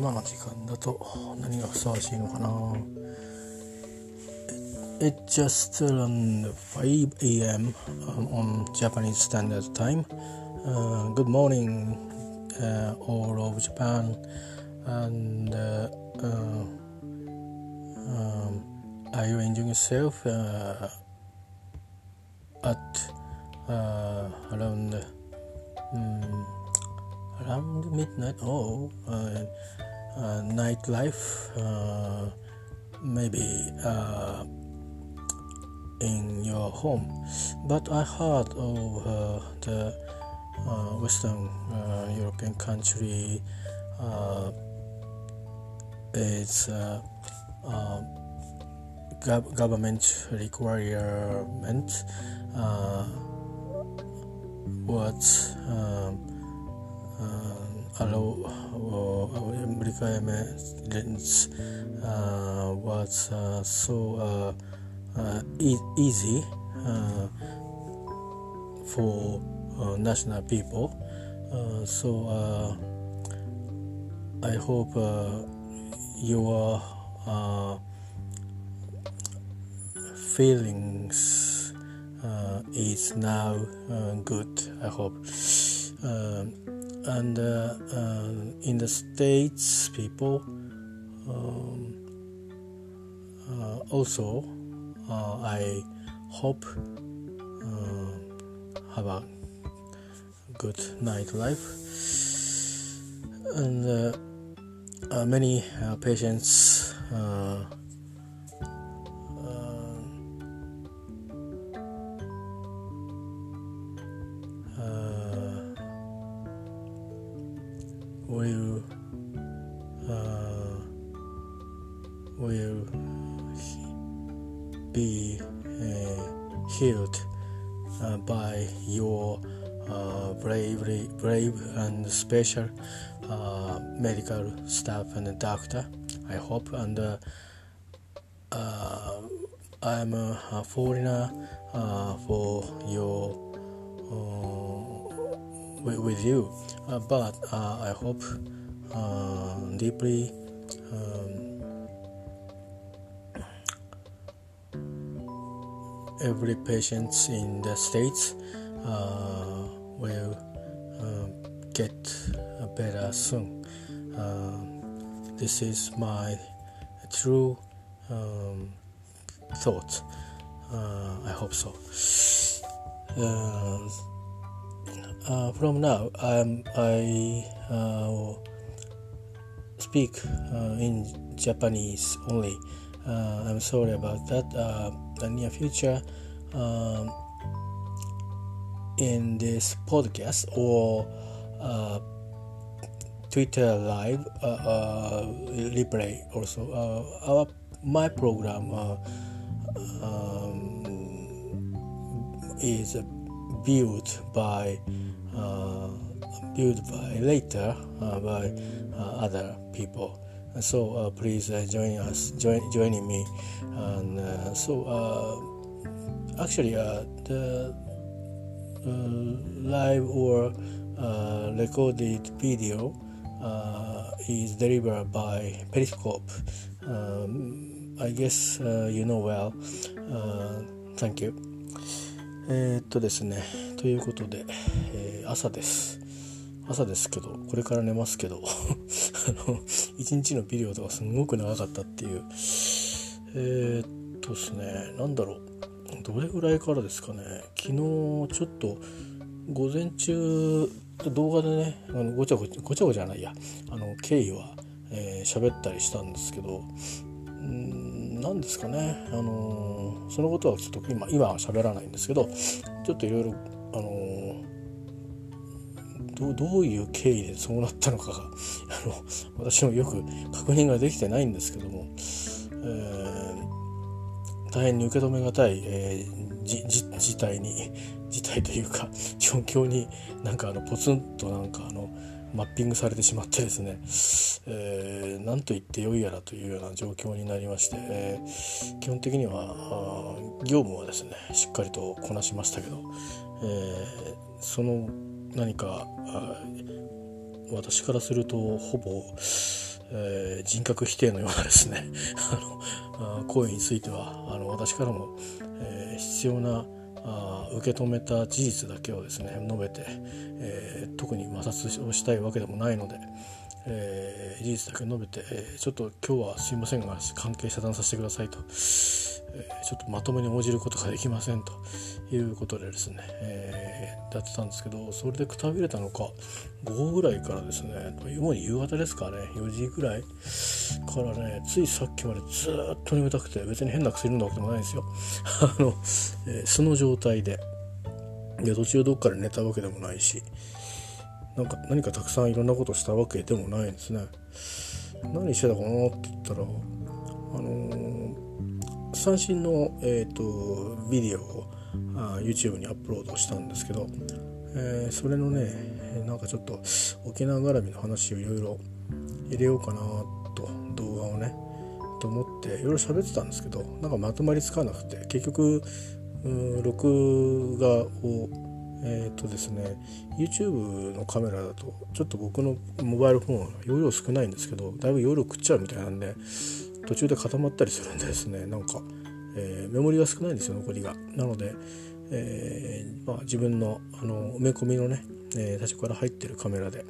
今の時間だと何がふさわしいのかな It's just around 5 a.m. on Japanese Standard Time. Uh, good morning, uh, all of Japan, and uh, uh, um, are you enjoying yourself uh, at uh, around um, around midnight? Oh, uh, uh, nightlife, uh, maybe. Uh, in your home. But I heard of uh, the uh, Western uh, European country is gov- government requirement what um, allow uh, requirements uh, was uh, so uh, e- easy uh, for uh, national people. so I hope your feelings is now good. I hope. And in the states, people um, also uh, I hope uh, have a good night life. And uh, uh many uh, patients special uh, medical staff and doctor. I hope and uh, uh, I'm a foreigner for your with you, but I hope deeply. Um, every patient in the states uh, will uh, get better soon. Uh, this is my true um, thought. Uh, I hope so. Uh, uh, from now, I'm, I speak in Japanese only. I'm sorry about that the near future um, in this podcast or uh, Twitter live uh, uh, replay also. Uh, our my program uh, um, is built by uh, built by later by other people. So uh, please uh, join us join joining me. And uh, so uh, actually uh, the uh, live or recorded video is delivered by periscope. Um, I guess you know well. Thank you. え、っとですねということで、えー、朝です。朝ですけどこれから寝ますけど あの一日のピリオドがすごく長かったっていう。えー、っとですね何だろう。どれぐらいからですかね。昨日ちょっと午前中動画でねあのごちゃごちゃごちゃごちゃないや。あの経緯は喋、えー、ったりしたんですけどん何ですかね。あのそのことはちょっと今今は喋らないんですけどちょっといろいろあのどどういう経緯でそうなったのかが あの私もよく確認ができてないんですけども、えー、大変に受け止めがたい、えー、じじ事態に事態というか状況になんかあのポツンとなんかあのマッピングされてしまってですね、えー、何と言ってよいやらというような状況になりまして、えー、基本的には業務はですねしっかりとこなしましたけど、えー、その何か私からするとほぼ、えー、人格否定のようなですね あの行為についてはあの私からも、えー、必要なあ受け止めた事実だけをですね述べて、えー、特に摩擦をしたいわけでもないので、えー、事実だけ述べて、えー、ちょっと今日はすいませんが関係遮断させてくださいと、えー、ちょっとまとめに応じることができませんということでですね、えー、やってたんですけどそれでくたびれたのか午後ぐらいからですねもう夕方ですかね4時ぐらいからねついさっきまでずっと眠たくて別に変な薬飲んだわけでもないんですよ あの、えー、その状態でで途中どっかで寝たわけでもないしなんか何かたくさんいろんなことしたわけでもないんですね。何してたかなって言ったらあのー、三振の、えーと、ビデオをあ YouTube にアップロードしたんですけど、えー、それのねなんかちょっと沖縄絡みの話をいろいろ入れようかなと動画をねと思っていろいろ喋ってたんですけどなんかまとまりつかなくて結局録画をえっ、ー、とですね YouTube のカメラだとちょっと僕のモバイルフォン容量少ないんですけどだいぶ容量食っちゃうみたいなんで途中で固まったりするんでですねなんか、えー、メモリが少ないんですよ残りが。なので、えー、まあ、自分のあの埋め込みのね、え最初から入ってるカメラで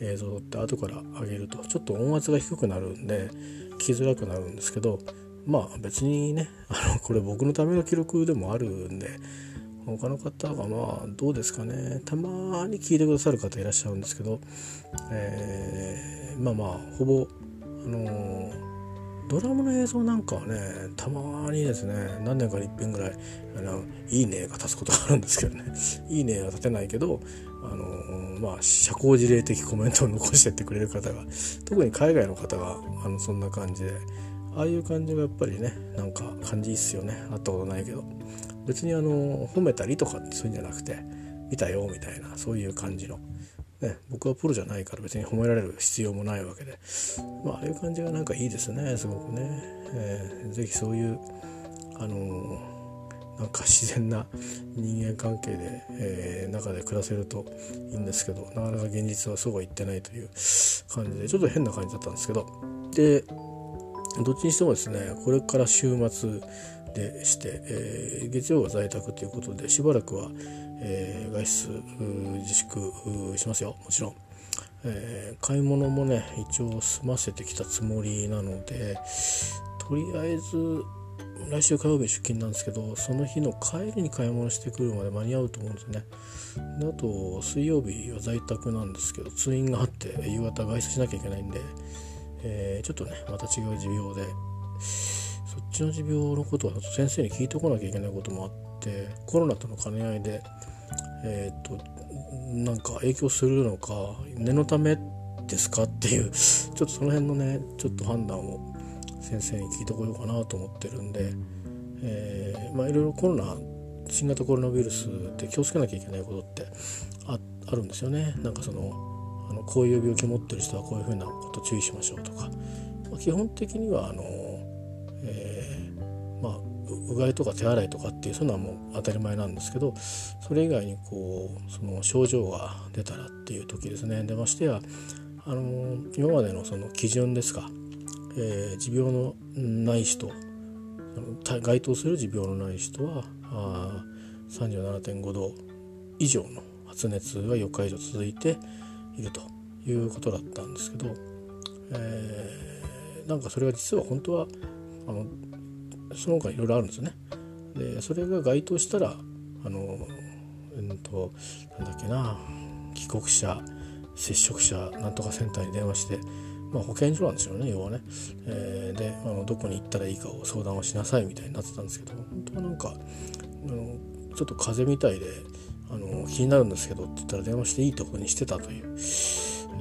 映像を撮って後から上げるとちょっと音圧が低くなるんで聞きづらくなるんですけどまあ別にねあのこれ僕のための記録でもあるんで他の方がまあどうですかねたまに聞いてくださる方いらっしゃるんですけど、えー、まあまあほぼあのードラムの映像なんかはねたまにですね何年かに一遍ぐらいあのいいねが立つことがあるんですけどね。いいねは立てないけどあのまあ社交辞令的コメントを残してってくれる方が特に海外の方があのそんな感じでああいう感じがやっぱりねなんか感じいいっすよね。会ったことないけど。別にあの褒めたりとかそういうんじゃなくて見たよみたいなそういう感じの、ね、僕はプロじゃないから別に褒められる必要もないわけで、まあ、ああいう感じがなんかいいですねすごくね、えー、ぜひそういうあのなんか自然な人間関係で、えー、中で暮らせるといいんですけどなかなか現実はそうはいってないという感じでちょっと変な感じだったんですけど。でどっちにしてもですねこれから週末でして、えー、月曜は在宅ということでしばらくは、えー、外出自粛しますよ。もちろん、えー、買い物もね一応済ませてきたつもりなのでとりあえず来週火曜日出勤なんですけどその日の帰りに買い物してくるまで間に合うと思うんですね。であと水曜日は在宅なんですけど通院があって夕方外出しなきゃいけないんで、えー、ちょっとねまた違う持病で。そっちの持病のことは先生に聞いてこなきゃいけないこともあってコロナとの兼ね合いでえっ、となんか影響するのか念のためですかっていうちょっとその辺のねちょっと判断を先生に聞いてこようかなと思ってるんで、えー、まあいろいろコロナ新型コロナウイルスって気をつけなきゃいけないことってあるんですよね。なんかそののこういう病気持ってる人はこういうふうなこと注意しましょうとか、まあ、基本的にはあのえー、まあうがいとか手洗いとかっていうそういうのはもう当たり前なんですけどそれ以外にこうその症状が出たらっていう時ですね。でましてやあの今までのその基準ですか、えー、持病のない人該当する持病のない人はあ37.5度以上の発熱が4日以上続いているということだったんですけど、えー、なんかそれが実は本当はあのその他いろいろあるんですよね。でそれが該当したらあのうんとなんだっけな帰国者接触者なんとかセンターに電話して、まあ、保健所なんですよね要はね。えー、であのどこに行ったらいいかを相談をしなさいみたいになってたんですけど本当はなんかあのちょっと風邪みたいであの気になるんですけどって言ったら電話していいとこにしてたという。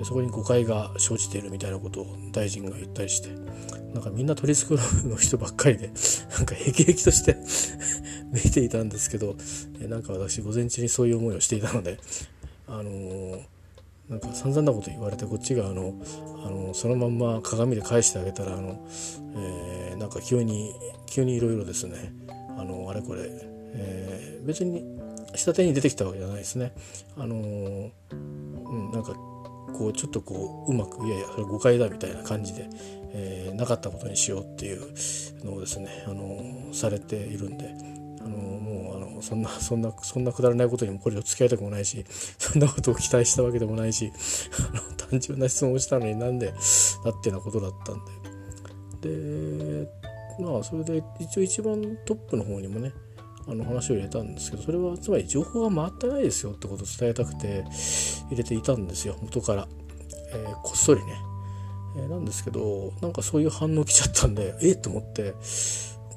そこに誤解が生じているみたいなことを大臣が言ったりしてなんかみんな取り繕うの人ばっかりで なんかへきへきとして 見ていたんですけどなんか私午前中にそういう思いをしていたのであのー、なんか散々なこと言われてこっちがあのあのそのまんま鏡で返してあげたらあの、えー、なんか急に急にいろいろですねあのあれこれ、えー、別に下手に出てきたわけじゃないですね。あのー、うん、なんかこうちょっとこううまくいやいやそれ誤解だみたいな感じで、えー、なかったことにしようっていうのをですねあのされているんであのもうあのそんなそんなそんなくだらないことにもこれを付き合いたくもないしそんなことを期待したわけでもないしあの単純な質問をしたのになんでだってなことだったんででまあそれで一応一番トップの方にもねあの話を入れたんですけどそれはつまり情報が回ってないですよってことを伝えたくて入れていたんですよ。元から、えー、こっそりね、えー、なんですけどなんかそういう反応来ちゃったんでえっと思って。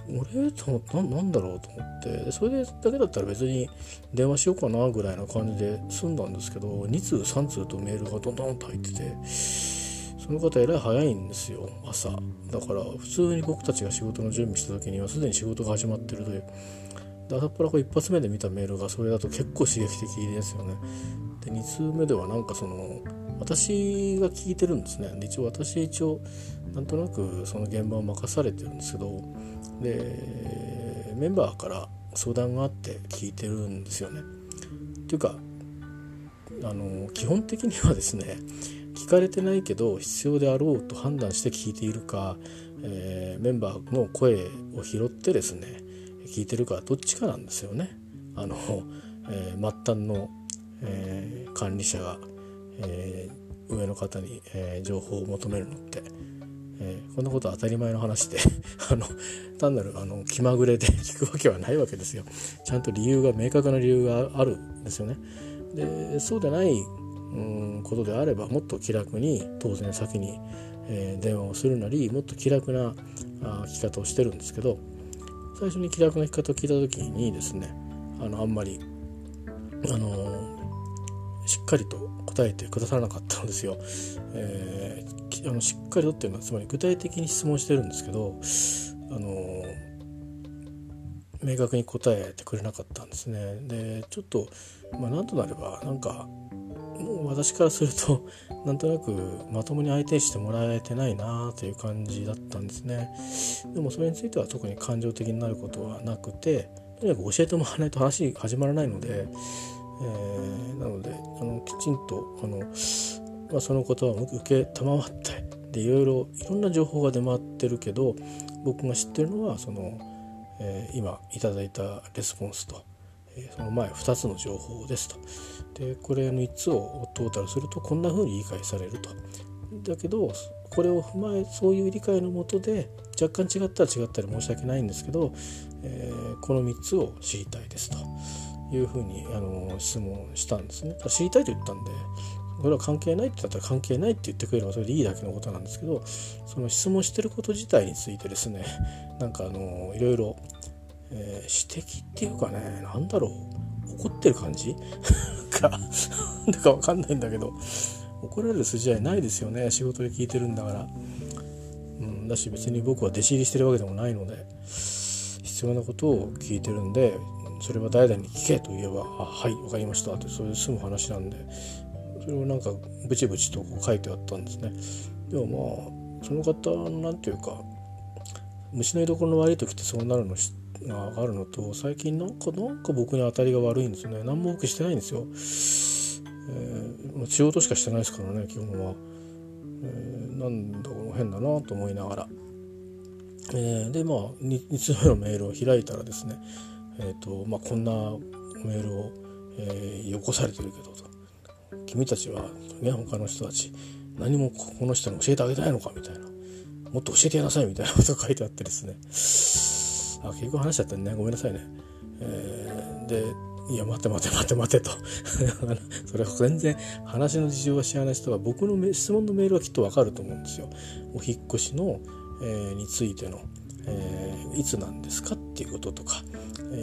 俺？と思ってなんだろうと思って。それだけだったら別に電話しようかなぐらいな感じで済んだんですけど2通3通とメールがどんどんと入っててその方えらい早いんですよ朝。だから普通に僕たちが仕事の準備した時にはすでに仕事が始まってるというで朝っぱらこ一発目で見たメールがそれだと結構刺激的ですよねで2通目ではなんかその私が聞いてるんですねで一応私一応なんとなくその現場を任されてるんですけどでメンバーから相談があって聞いてるんですよね。っていうかあの基本的にはですね聞かれてないけど必要であろうと判断して聞いているか、えー、メンバーの声を拾ってですね聞いてるかどっちかなんですよね。あの、えー、末端の、えー、管理者が、えー、上の方に、えー、情報を求めるのって。えー、こんなことは当たり前の話で あの単なるあの気まぐれで 聞くわけはないわけですよちゃんと理由が明確な理由があるんですよねでそうでないうんことであればもっと気楽に当然先に、えー、電話をするなりもっと気楽なあ聞き方をしてるんですけど最初に気楽な聞き方を聞いた時にですねあのあんまりあのしっかりと答えてくださらなかったんですよ。えー、あのしっかりとっていうのはつまり具体的に質問してるんですけどあの明確に答えてくれなかったんですね。でちょっと、まあ、なんとなればなんか私からすると なんとなくまともに相手してもらえてないなという感じだったんですね。でもそれについては特に感情的になることはなくてとにかく教えてもらわないと話始まらないのでえー、なのであのきちんとあの、まあ、そのことは受け賜ってでいろいろいろんな情報が出回ってるけど僕が知ってるのはその、えー、今いただいたレスポンスと、えー、その前2つの情報ですとでこれの3つをトータルするとこんな風に理解されるとだけどこれを踏まえそういう理解のもとで若干違ったら違ったり申し訳ないんですけど、えー、この3つを知りたいですと。いうふうにあの質問したんですね。知りたいと言ったんでこれは関係ないって言ったら関係ないって言ってくれればそれでいいだけのことなんですけどその質問してること自体についてですね なんかあのいろいろ、えー、指摘っていうかね何だろう怒ってる感じ？かなんだか分かんないんだけど。怒られる筋合いないですよね。仕事で聞いてるんだから。うん、だし別に僕は弟子入りしてるわけでもないので。必要なことを聞いてるんでそれは誰々に聞けと言えば「あはい分かりました」ってそれで済む話なんで。それをなんかブチブチとこう書いてあったんですね。でもまあその方の何て言うか虫の居所の悪い時ってそうなるの知があるのと最近なんかなんか僕に当たりが悪いんですよね何も僕してないんですよ。えー、仕事しかしてないですからね基本は。えー、なんだか変だなと思いながら。えー、でまあ 2, 通目のメールを開いたらですねえーとまあ、こんなメールを、えー、よこされてるけどと君たちは、ね、他の人たち何もこの人に教えてあげたいのかみたいなもっと教えてやなさいみたいなこと書いてあってですねあ結局話しちゃったね。ごめんなさいね、えー、でいや待て待て待て待てと。それは全然話の事情が知らない人は僕の質問のメールはきっとわかると思うんですよ。お引越しの、えー、についての、えー、いつなんですかっていうこととか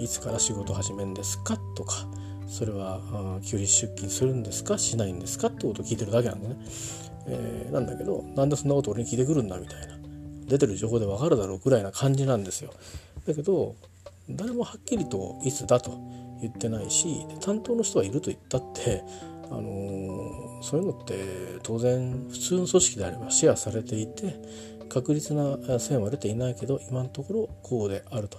いつから仕事始めるんですかとかそれは休日出勤するんですかしないんですかってことを聞いてるだけなんでね、えー、なんだけどなんでそんなこと俺に聞いてくるんだみたいな。出てる情報でわかるだろうぐらいな感じなんですよ。だけど誰もはっきりといつだと言ってないし担当の人はいると言ったってあのー、そういうのって当然普通の組織であればシェアされていて確実な線は出ていないけど今のところこうであると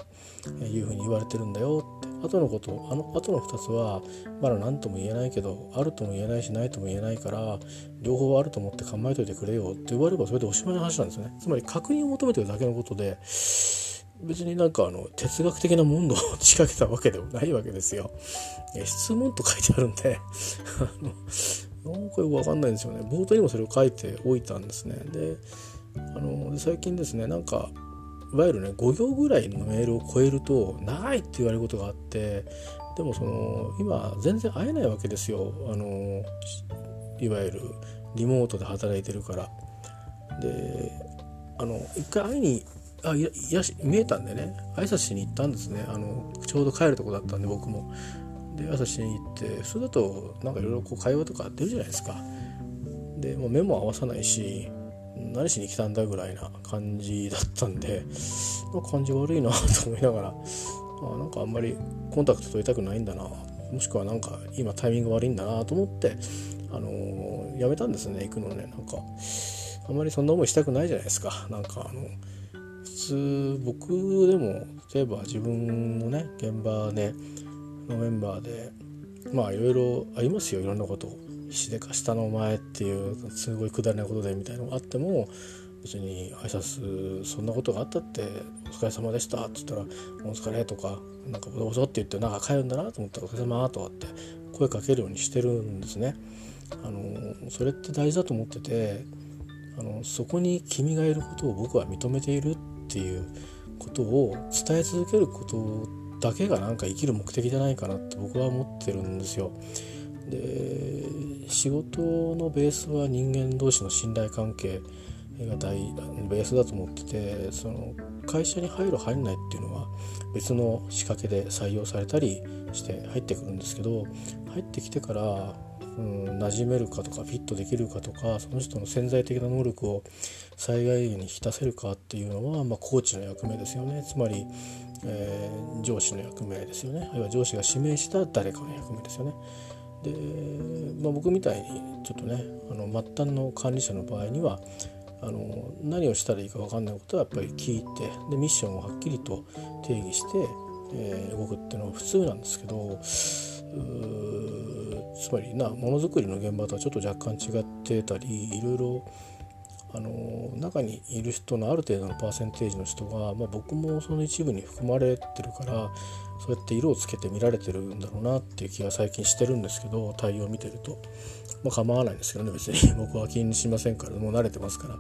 いうふうに言われてるんだよって。後のことあの後の2つはまだ何とも言えないけどあるとも言えないしないとも言えないから両方あると思って構えといてくれよって言われればそれでおしまいの話なんですよね。つまり確認を求めてるだけのことで別になんかあの哲学的な問答を仕掛けたわけでもないわけですよ。質問と書いてあるんであのなんかよくわかんないんですよね。冒頭にもそれを書いておいたんですね。であの最近ですねなんかいわゆるね5行ぐらいのメールを超えると長いって言われることがあってでもその今全然会えないわけですよあのいわゆるリモートで働いてるから。であの一回会いにあいやし見えたんでね。挨拶しに行ったんですね。あのちょうど帰るとこだったんで僕も。で挨拶しに行ってそれだとなんかいろいろ会話とか出るじゃないですか。でもう目も合わさないし何しに来たんだぐらいな感じだったんで感じ悪いなと思いながらあなんかあんまりコンタクト取りたくないんだな。もしくはなんか今タイミング悪いんだなと思ってあのー、やめたんですね行くのね。なんかあんまりそんな思いしたくないじゃないですか。なんかあの普通僕でも例えば自分のね現場でのメンバーでまあいろいろありますよいろんなこと石でか下の前っていうすごいくだらないことでみたいなのがあっても別に挨拶そんなことがあったって「お疲れ様でした」って言ったら「お疲れ」とか「なんかどうぞ」って言ってなんか帰るんだなと思ったら「お疲れ様」とかって声かけるようにしてるんですね。あのそれって大事だと思っててあのそこに君がいることを僕は認めているっていうことを伝え続けることだけがなんか生きる目的じゃないかなって僕は思ってるんですよ。で仕事のベースは人間同士の信頼関係が大ベースだと思っててその会社に入る入んないっていうのは別の仕掛けで採用されたりして入ってくるんですけど入ってきてから、うん、馴染めるかとかフィットできるかとかその人の潜在的な能力を最大限に引き出せるかっていうのは、まあ、コーチの役目ですよねつまり、えー、上司の役目ですよねあるいは上司が指名した誰かの役目ですよね。で、まあ、僕みたいにちょっとねあの末端の管理者の場合にはあの何をしたらいいか分かんないことはやっぱり聞いてでミッションをはっきりと定義して、えー、動くっていうのは普通なんですけどつまりなものづくりの現場とはちょっと若干違ってたりいろいろあの中にいる人のある程度のパーセンテージの人が、まあ、僕もその一部に含まれてるからそうやって色をつけて見られてるんだろうなっていう気が最近してるんですけど対応を見てると。まあ構わないんですけどね別に。僕は気にしませんからもう慣れてますから。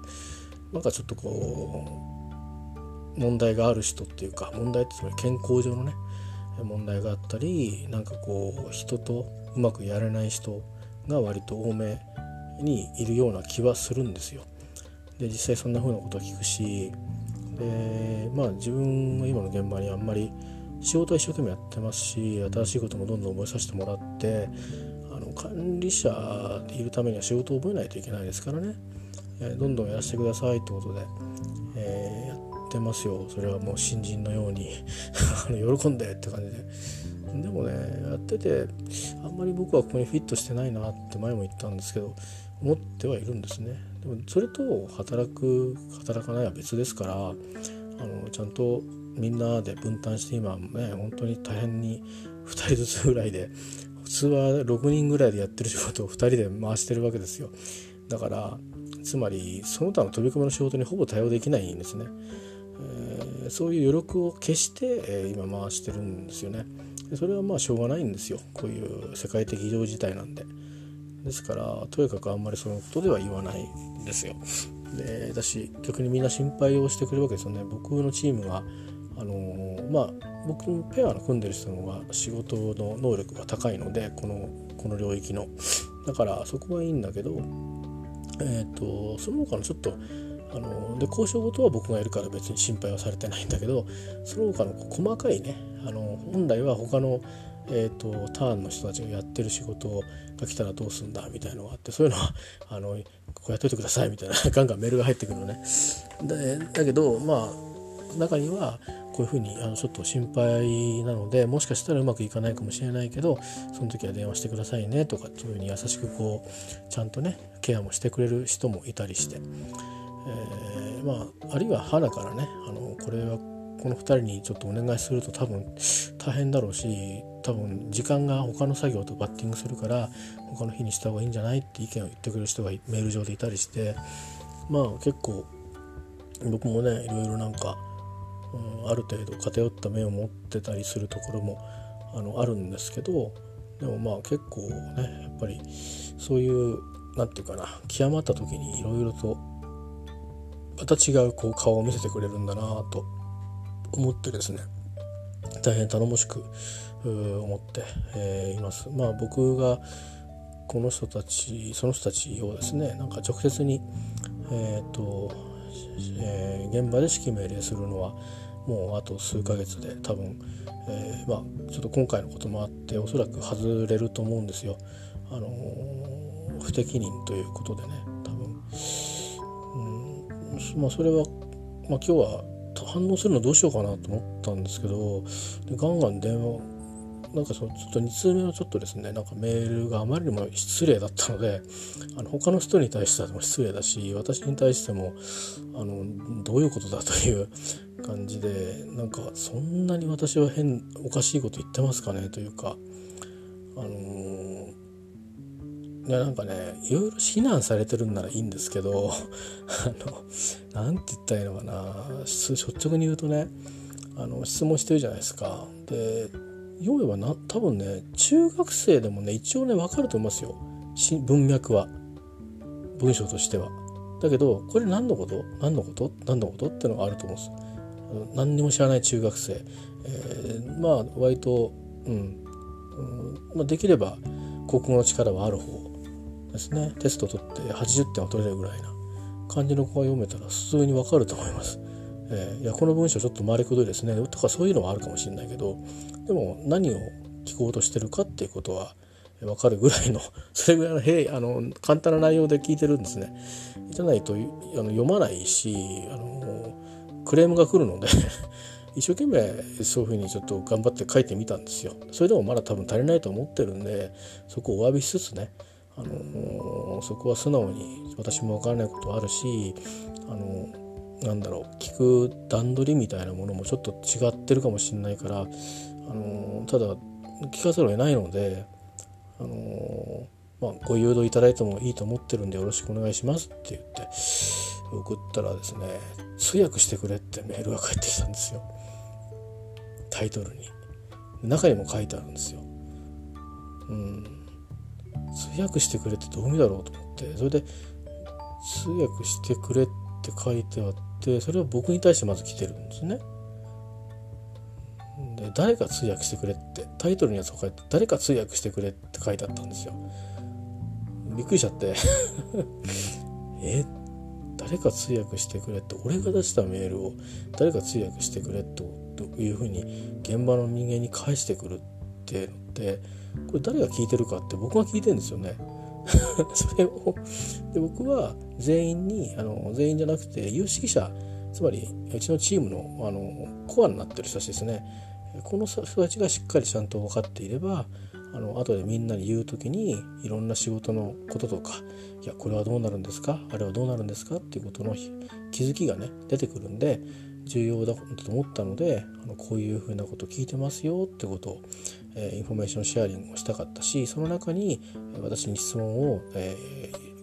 なんかちょっとこう問題がある人っていうか問題ってつまり健康上のね問題があったりなんかこう人とうまくやれない人が割と多めにいるような気はするんですよ。で実際そんな風なことを聞くしでまあ自分の今の現場にあんまり仕事は一生懸命やってますし新しいこともどんどん覚えさせてもらってあの管理者でいるためには仕事を覚えないといけないですからね、えー、どんどんやらせてくださいってことで、えー、やってますよそれはもう新人のように 喜んでって感じで。でもねやっててあんまり僕はここにフィットしてないなって前も言ったんですけど思ってはいるんですね。でもそれと働く働かないは別ですからあのちゃんとみんなで分担して今ね本当に大変に2人ずつぐらいで普通は6人ぐらいでやってる仕事を2人で回してるわけですよ。だからつまりその他の飛び込みの仕事にほぼ対応できないんですね、えー、そういう余力を消して、えー、今回してるんですよね。それはまあしょうがないんですよ。こういう世界的異常事態なんでですからとにかくあんまりそのことでは言わないんですよ。で私逆にみんな心配をしてくれるわけですよね。僕のチームはあのー、まあ僕もペアの組んでる人の方が仕事の能力が高いのでこのこの領域の。だからそこはいいんだけどえっ、ー、とその他のちょっとあので交渉事は僕がいるから別に心配はされてないんだけどその他の細かいねあの本来は他のえーと、ターンの人たちがやってる仕事が来たらどうすんだみたいのがあってそういうのは あのこうやっといてくださいみたいな ガンガンメールが入ってくるのね。でだけどまあ中にはこういうふうにあのちょっと心配なのでもしかしたらうまくいかないかもしれないけどその時は電話してくださいねとかっていうふうに優しくこうちゃんとねケアもしてくれる人もいたりして、えー、まああるいは花からね。あのこれはこの2人にちょっとお願いすると多分大変だろうし多分時間が他の作業とバッティングするから他の日にした方がいいんじゃないって意見を言ってくれる人がメール上でいたりして。まあ結構僕もねいろいろなんか、うん、ある程度偏った目を持ってたりするところもあのあるんですけどでもまあ結構ねやっぱりそういう何て言うかな極まった時にいろいろとまた違うこう顔を見せてくれるんだなと思ってですね大変頼もしく思って、えー、います。まあ僕がこの人たちその人たちをですねなんか直接に、えーとえー、現場で指揮命令するのはもうあと数ヶ月で多分、えー、まあちょっと今回のこともあっておそらく外れると思うんですよ。あのー、不適任ということでね多分、まあ、それは、まあ、今日は反応するのどうしようかなと思ったんですけどでガンガン電話なんかそのちょっと2通目のちょっとですねなんかメールがあまりにも失礼だったのであの他の人に対しても失礼だし私に対してもあのどういうことだという感じでなんかそんなに私は変おかしいこと言ってますかねというかあのー、いやなんかねいろいろ非難されてるんならいいんですけど あのなんて言ったらいいのかな。率直に言うとねあの質問してるじゃないですか。で要はな多分ね中学生でもね一応ね分かると思いますよ。文脈は。文章としては。だけどこれ何のこと？何のこと？何のこと？ってのがあると思うんです。何にも知らない中学生、えー、まあ割と、うん、うん、まあ、できれば国語の力はある方。ですねテスト取って80点を取れるぐらいな感じの子が読めたら普通にわかると思います。えー、いやこの文章ちょっと回りくどいですねとかそういうのはあるかもしれないけどでも何を聞こうとしてるかっていうことは分かるぐらいの それぐらいのへあの簡単な内容で聞いてるんですね。じゃないとあの読まないしあのクレームが来るので 一生懸命そういうふうにちょっと頑張って書いてみたんですよ。それでもまだ多分足りないと思ってるんでそこをお詫びしつつねあのそこは素直に私も分からないことあるしあのなんだろう聞く段取りみたいなものもちょっと違ってるかもしれないからあのただ聞かざるを得ないのであのまあ、ご誘導いただいてもいいと思ってるんでよろしくお願いしますって言って送ったらですね通訳してくれってメールが返ってきたんですよ。タイトルに。中にも書いてあるんですよ。うん。通訳してくれってどういう意味だろうと思ってそれで通訳してくれって書いてあってそれは僕に対してまず来てるんですね。で誰か通訳してくれってタイトルにはそう書いて誰か通訳してくれって書いてあったんですよ。びっくりしちゃって え？誰か通訳してくれって俺が出したメールを誰か通訳してくれというふうに現場の人間に返してくるってのってこれ誰が聞いてるかって僕が聞いてるんですよね。それをで僕は全員にあの全員じゃなくて有識者つまりうちのチームのあのコアになってる人たちですね。この人たちがしっかりちゃんと分かっていればあの後でみんなに言う時にいろんな仕事のこととかいやこれはどうなるんですか？あれはどうなるんですか？っていうことの気づきがね出てくるんで重要だと思ったのであのこういうふうなこと聞いてますよってことを information sharing をしたかったしその中に私に質問を、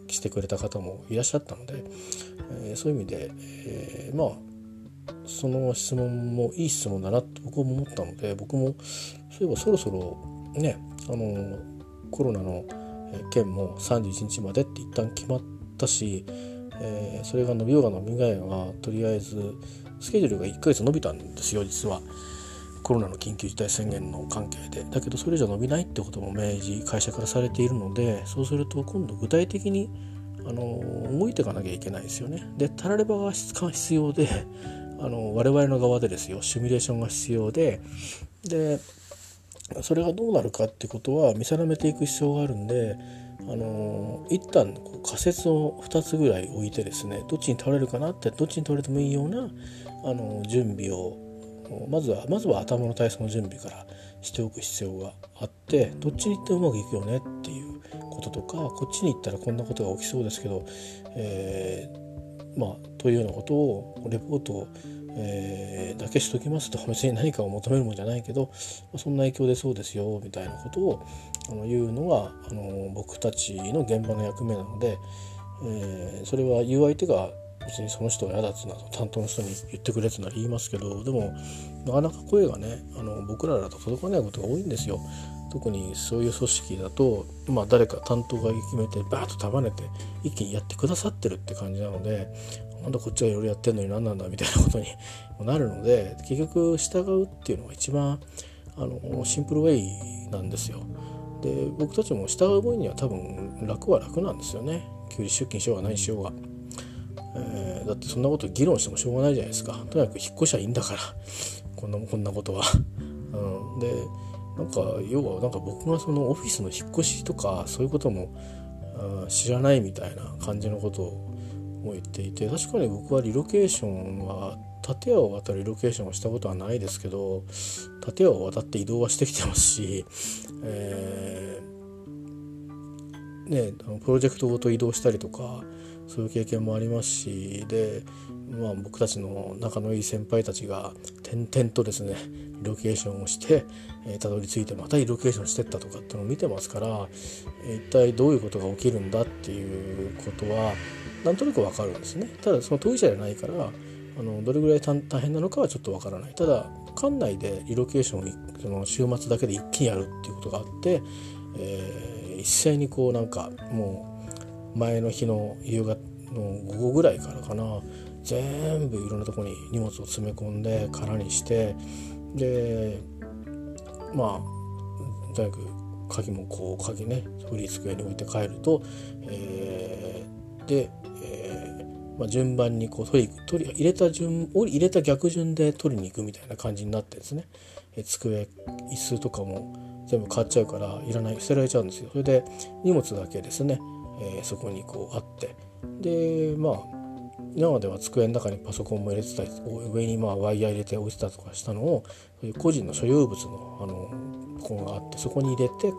してくれた方もいらっしゃったので、そういう意味で、まあその質問もいい質問だなと僕も思ったので僕もそういえばそろそろねあのコロナの件も31日までって一旦決まったし、えー、それが伸びようが伸びないがとりあえずスケジュールが1ヶ月伸びたんですよ実は。コロナの緊急事態宣言の関係でだけどそれじゃ伸びないってことも明示会社からされているのでそうすると今度具体的にあの動いていかなきゃいけないですよね。でたらればが必要で あの我々の側でですよシミュレーションが必要ででそれがどうなるかってことは見定めていく必要があるんであの一旦こう仮説を2つぐらい置いてですねどっちに倒れるかなってどっちに倒れてもいいようなあの準備をまずはまずは頭の体操の準備からしておく必要があってどっちに行ってうまくいくよねっていうこととかこっちに行ったらこんなことが起きそうですけど、えー、まあというようなことをレポートをえー、だけしときますと別に 何かを求めるもんじゃないけどそんな影響でそうですよみたいなことをあの言うのがあの僕たちの現場の役目なので、えー、それは言う相手が別にその人が嫌だっつうのは担当の人に言ってくれってなら言いますけどでもなかなか声がねあの僕らだと届かないことが多いんですよ。特にそういう組織だと、まあ、誰か担当が決めてバーッと束ねて一気にやってくださってるって感じなのでなんだこっちはいろいろやってんのに何なんだみたいなことに なるので結局従うっていうのが一番あのシンプルウェイなんですよ。で僕たちも従う分には多分楽は楽なんですよね休日出勤しようが何しようが、えー、だってそんなこと議論してもしょうがないじゃないですか。とにかく引っ越しはいいんだから。こんなこんなことは、うん、でなんか要はなんか僕がそのオフィスの引っ越しとかそういうことも知らないみたいな感じのことを言っていて確かに僕はリロケーションは建屋を渡るリロケーションをしたことはないですけど建屋を渡って移動はしてきてますし、えー、ね、プロジェクトごと移動したりとかそういう経験もありますしで、まあ、僕たちの仲のいい先輩たちが点々とですねロケーションをしてたど、えー、り着いてまたリロケーションしてったとかっていうのを見てますから、一体どういうことが起きるんだっていうことはなんとなくわかるんですね。ただその当事者じゃないからあのどれぐらい大変なのかはちょっとわからない。ただ館内でリロケーションをその週末だけで一気にやるっていうことがあって、えー、一斉にこうなんかもう前の日の夕方の午後ぐらいからかな。全部いろんなとこに荷物を詰め込んで空にして。でまあとにかく鍵もこう鍵ねフリー机に置いて帰ると、えー、で、えーまあ、順番にこう取り取り入れた順入れた逆順で取りに行くみたいな感じになってですね、えー、机椅子とかも全部買っちゃうからいらない捨てられちゃうんですよ。それで荷物だけですね、えー、そこにこうあって。でまあ今までは机の中にパソコンも入れてたり上にまあワイヤー入れて置いてたとかしたのを個人の所有物のあのここがあってそこに入れて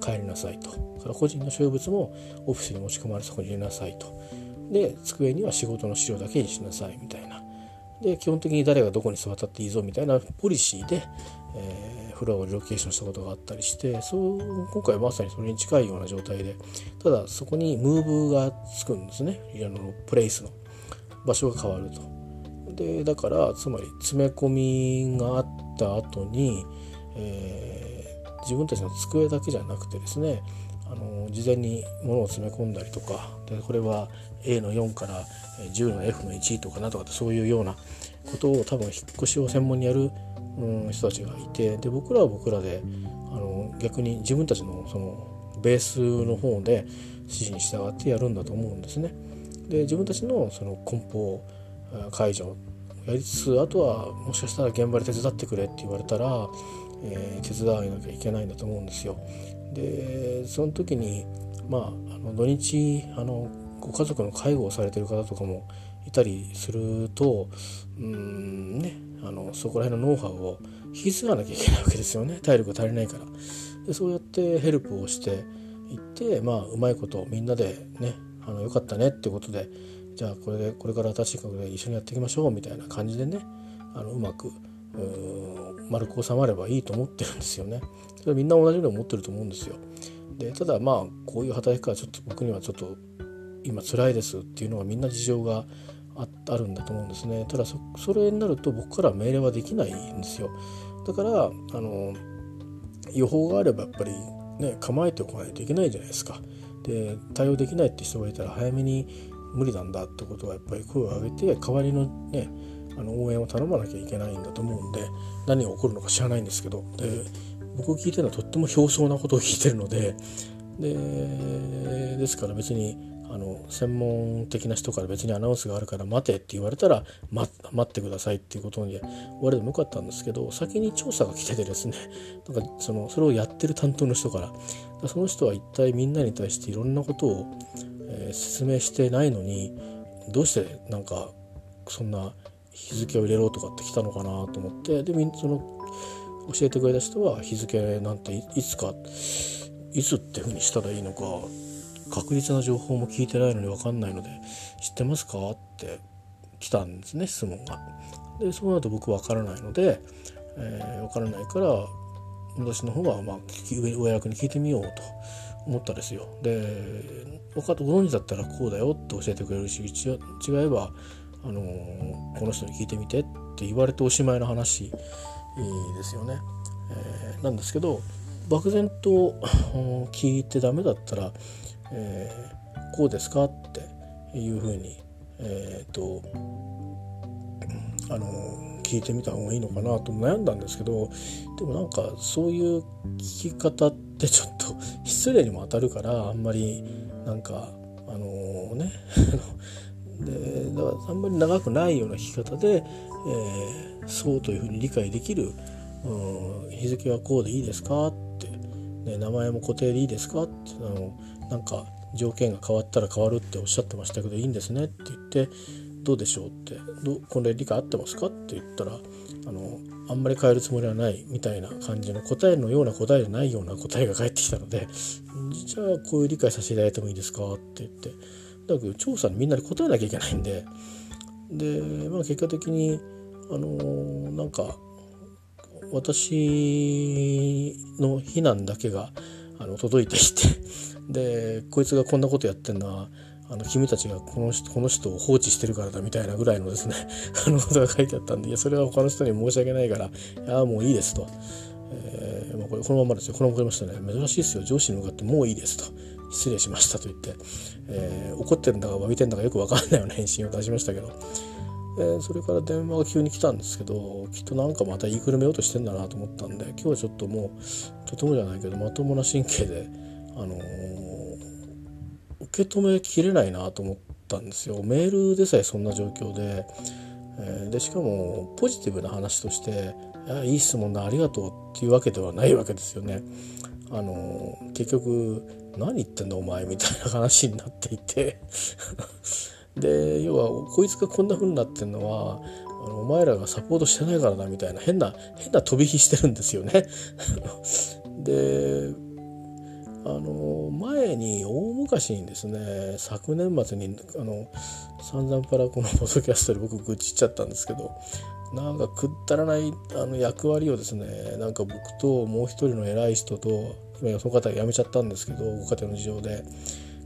帰りなさいと。から個人の所有物もオフィスに持ち込まれそこに入れなさいと。で机には仕事の資料だけにしなさいみたいな。で基本的に誰がどこに座ったっていいぞみたいなポリシーで、えー、フロアをリロケーションしたことがあったりしてそう今回まさにそれに近いような状態でただそこにムーブがつくんですねあのプレイスの場所が変わると。でだからつまり詰め込みがあった後に、えー、自分たちの机だけじゃなくてですねあの事前に物を詰め込んだりとかでこれは A の4から10の F の1とかなとかってそういうようなことを多分引っ越しを専門にやる、うん、人たちがいてで僕らは僕らであの逆に自分たちのそのベースの方で指示に従ってやるんだと思うんですね。で自分たちのその梱包解除やりつつあとはもしかしたら現場で手伝ってくれって言われたら、えー、手伝わなきゃいけないんだと思うんですよ。でその時にまああの土日あのご家族の介護をされてる方とかもいたりするとうんねあのそこら辺のノウハウを引き継がなきゃいけないわけですよね 体力が足りないから。でそうやってヘルプをしていってまあうまいことみんなでねあのよかったねってことでじゃあこれでこれから新しい学で一緒にやっていきましょうみたいな感じでねあのうまく丸く収まればいいと思ってるんですよね。それみんな同じように思ってると思うんですよ。でただまあこういう働き方はちょっと僕にはちょっと今辛いですっていうのはみんな事情がああるんだと思うんですね。ただそれになると僕から命令はできないんですよ。だからあの予報があればやっぱりね構えておかないといけないじゃないですか。で対応できないって人がいたら早めに無理なんだってことはやっぱり声を上げて代わりのねあの応援を頼まなきゃいけないんだと思うんで何が起こるのか知らないんですけどで僕聞いてるのはとっても表層なことを聞いてるのででですから別にあの専門的な人から別にアナウンスがあるから待てって言われたらま待ってくださいっていうことに終わりでもよかったんですけど先に調査が来ててですね なんかそのそれをやってる担当の人からその人は一体みんなに対していろんなことを、えー、説明してないのにどうしてなんかそんな日付を入れろとかって来たのかなと思ってでその教えてくれた人は日付なんていつかいつっていうふうにしたらいいのか確実な情報も聞いてないのに分かんないので知ってますか？って来たんですね質問が。でその後僕分からないので、えー、分からないから私の方はまあ上役に聞いてみようと思ったですよ。で分かっご存知だったらこうだよって教えてくれるし違えば、あのー、この人に聞いてみてって言われておしまいの話ですよね。えー、なんですけど漠然と聞いてダメだったら、えー、こうですか？っていうふうに、えーとあの聞いてみた方がいいのかなと悩んだんですけどでもなんかそういう聞き方ってちょっと 失礼にも当たるからあんまりなんかあのー、ね でだからあんまり長くないような聞き方で、えー、そうというふうに理解できる、うん、日付はこうでいいですか？って、ね、名前も固定でいいですか？ってあのなんか条件が変わったら変わるっておっしゃってましたけどいいんですねって言ってどうでしょうって。どこれ理解合ってますかって言ったらあのあんまり変えるつもりはないみたいな感じの答えのような答えじゃないような答えが返ってきたのでじゃあこういう理解させていただいてもいいですかって言って。だけど調査にみんなで答えなきゃいけないんでで、まあ、結果的にあのー、なんか私の非難だけがあの届いていてでこいつがこんなことやってんのはあの君たちがこの人この人を放置してるからだみたいなぐらいのですね あのことが書いてあったんでいやそれは他の人に申し訳ないからいやもういいですと、えーまあ、これこのままですよ。このままましたね。珍しいですよ。上司に向かってもういいですと。失礼しましたと言って、えー、怒ってるんだか詫びてんだかよく分かんないような 返信を出しましたけど、えー、それから電話が急に来たんですけどきっとなんかまた言いくるめようとしてんだなと思ったんで今日はちょっともうとてもじゃないけどまともな神経であの受け止めきれないなと思ったんですよメールでさえそんな状況で,、え、でしかもポジティブな話として「いい質問だありがとう」っていうわけではないわけですよね。あの結局何言ってんだお前みたいな話になっていて で要はこいつがこんな風になってんのはあのお前らがサポートしてないからだみたいな変な変な飛び火してるんですよね。であの前に大昔にですね昨年末にあの散々パラこのポッドキャストで僕愚痴っちゃったんですけどなんかくったらないあの役割をですねなんか僕ともう一人の偉い人と今その方が辞めちゃったんですけどご家庭の事情で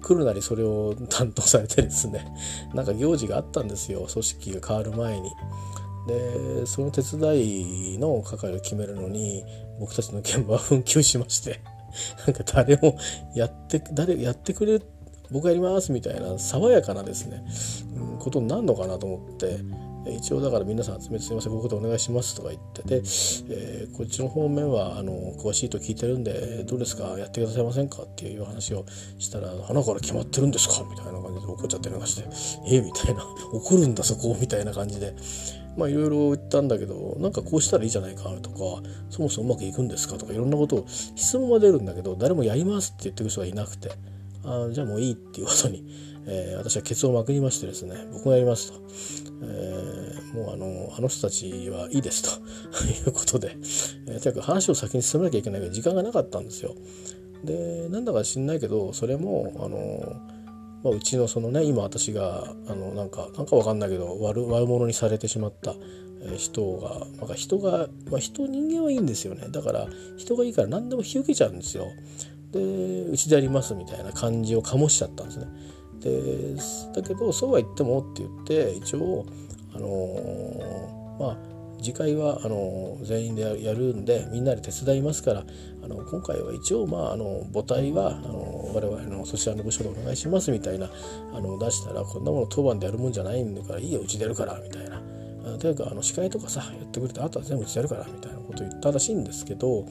来るなりそれを担当されてですね なんか行事があったんですよ組織が変わる前に。でその手伝いの係を決めるのに僕たちの現場は紛糾しまして なんか誰もやって誰やってくれ僕やりますみたいな爽やかなですね、うん、ことになるのかなと思って一応だから皆さん集めてすいませんこういうことお願いしますとか言ってて、えー、こっちの方面はあの詳しいと聞いてるんでどうですかやってくださいませんかっていう話をしたら花から決まってるんですかみたいな感じで怒っちゃってなんかしてえー、みたいな 怒るんだそこみたいな感じでまあいろいろ言ったんだけどなんかこうしたらいいじゃないかとかそもそもうまくいくんですかとかいろんなことを質問は出るんだけど誰もやりますって言ってる人がいなくてあじゃあもういいっていうことに、えー、私はケツをまくりましてですね僕がやりますと、えー、もうあのあの人たちはいいですと。いうことで、えー、とにかく話を先に進めなきゃいけないけど時間がなかったんですよ。でなんだか知んないけどそれもあのまあ、うちのそのね今私があのなんかなんかわかんないけど悪悪者にされてしまった人がなんか人が、まあ、人人間はいいんですよねだから人がいいから何でも引き受けちゃうんですよ。でうちでやりますみたいな感じを醸しちゃったんですね。でだけどそうは言ってもって言って一応あのー、まあ次回はあの全員でやるんでみんなで手伝いますからあの今回は一応、まあ、あの母体はあの我々のそちらの部署でお願いしますみたいなあの出したらこんなもの当番でやるもんじゃないんだからいいようちでやるからみたいな。とにかくあの司会とかさやってくれてあとは全部うちでやるからみたいなことを言ったらしいんですけど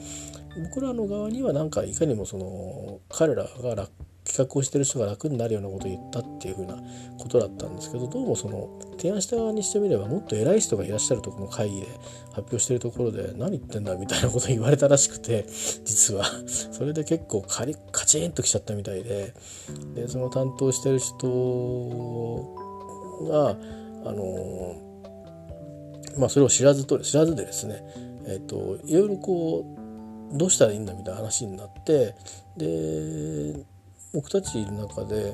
僕らの側にはなんかいかにもその彼らが楽企画をしてる人が楽になるようなことを言ったっていうふうなことだったんですけどどうもその提案した側にしてみればもっと偉い人がいらっしゃるところの会議で発表してるところで何言ってんだみたいなこと言われたらしくて 実は。それで結構カリカチンときちゃったみたいで。でその担当してる人があのまあそれを知らずと知らずでですねえっ、といろいろこうどうしたらいいんだみたいな話になってで僕たちの中で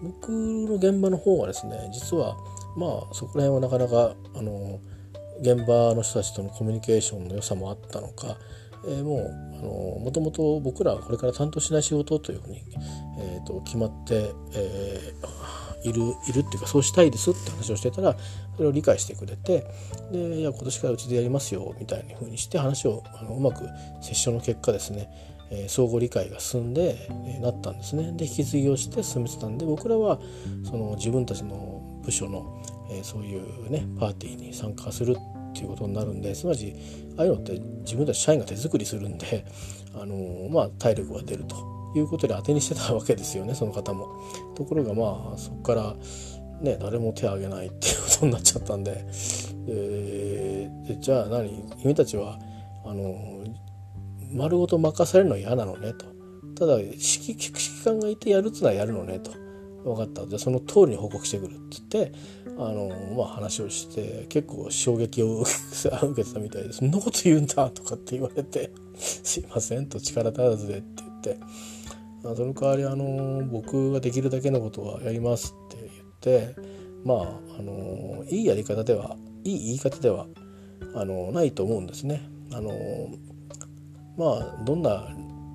僕の現場の方はですね実はまあそこら辺はなかなかあの現場の人たちとのコミュニケーションの良さもあったのか、えー、もうあのもともと僕らはこれから担当しない仕事というふうに、えーと、決まって、えー、いるいるっていうかそうしたいですって話をしてたらそれを理解してくれてでいや今年からうちでやりますよみたいなふうにして話をあのうまく折衝の結果ですねえ、相互理解が進んで、えー、なったんですね。で引き継ぎをして進めてたんで僕らはその自分たちの部署の、えー、そういうねパーティーに参加するっていうことになるんですなわちああいうのって自分たち社員が手作りするんで、あのー、まあ、体力が出るということで当てにしてたわけですよねその方も。ところがまあそこからね、誰も手を挙げないっていうことになっちゃったんで、えー、じゃあ何？君たちはあの丸ごと任されるのは嫌なのねと。ただ指揮指揮官がいてやるっつうのはやるのねと。分かった。じゃその通りに報告してくるって言ってあの、まあ、話をして結構衝撃を 受けてたみたいで「そんなこと言うんだ」とかって言われて「すいません」と力足らずでって言って。その代わりあの僕ができるだけのことはやりますって言ってまああのいいやり方ではいい言い方ではあのないと思うんですね。あのまあどんな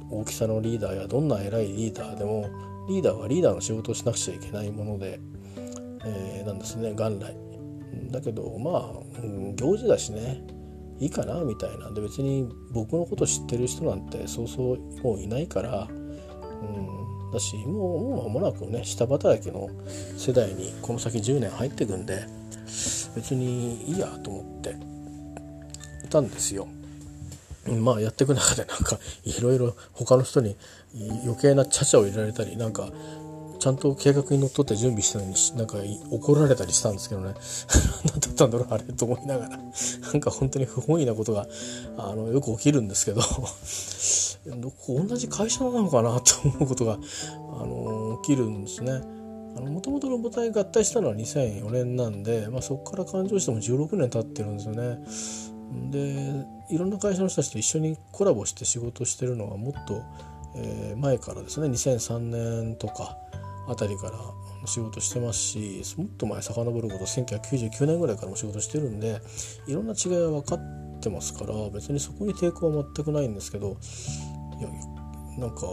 大きさのリーダーやどんな偉いリーダーでもリーダーはリーダーの仕事をしなくちゃいけないもので、えー、なんですね元来。だけどまあ行事だしねいいかなみたいなで別に僕のこと知ってる人なんてそうそうもういないから、うん、だしもうもう間もなくね下働きの世代にこの先10年入っていくんで別にいいやと思っていたんですよ。まあやっていく中でなんかいろいろ他の人に余計なちゃちゃを入れられたりなんかちゃんと計画にのっとって準備したのになんか怒られたりしたんですけどね 何だったんだろうあれと思いながらなんか本当に不本意なことがあのよく起きるんですけど同じ会社なのかなと思うことがあの起きるんですね。もともとの母体合体したのは2004年なんで、まあ、そこから誕生しても16年経ってるんですよね。でいろんな会社の人たちと一緒にコラボして仕事してるのはもっと、えー、前からですね2003年とかあたりから仕事してますしもっと前遡ること1999年ぐらいからも仕事してるんでいろんな違いは分かってますから別にそこに抵抗は全くないんですけどいやなんか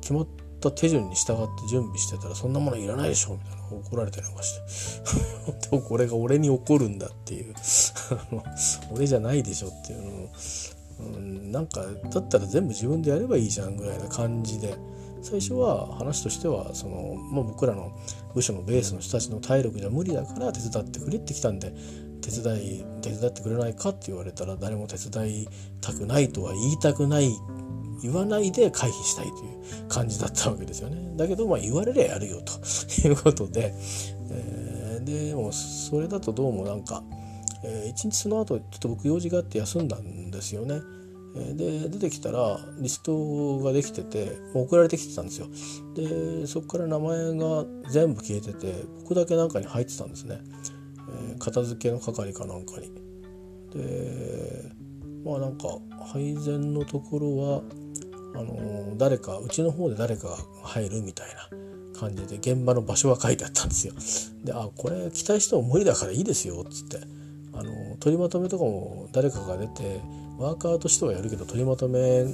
決まってた手順に従って準備してたらそんなものいらないでしょみたいな怒られたりなんかして。でもこれが俺に怒るんだっていう。俺じゃないでしょっていうの。を、うん、なんかだったら全部自分でやればいいじゃんぐらいな感じで。最初は話としてはその、まあ、僕らの部署のベースの人たちの体力じゃ無理だから手伝ってくれってきたんで手伝い手伝ってくれないかって言われたら誰も手伝いたくないとは言いたくない言わないで回避したいという感じだったわけですよね。だけどまあ言われりゃやるよと。いうことで、えー、でもそれだとどうもなんか、えー、一日その後ちょっと僕用事があって休んだんですよね。で出てきたらリストができてて送られてきてたんですよ。でそこから名前が全部消えてて僕だけなんかに入ってたんですね、えー、片付けの係かなんかに。でまあなんか配膳のところはあの誰かうちの方で誰かが入るみたいな感じで現場の場所が書いてあったんですよ。であこれ期待しても無理だからいいですよっつって。あの取りまとめとかも誰かが出てワーカーとしてはやるけど取りまとめ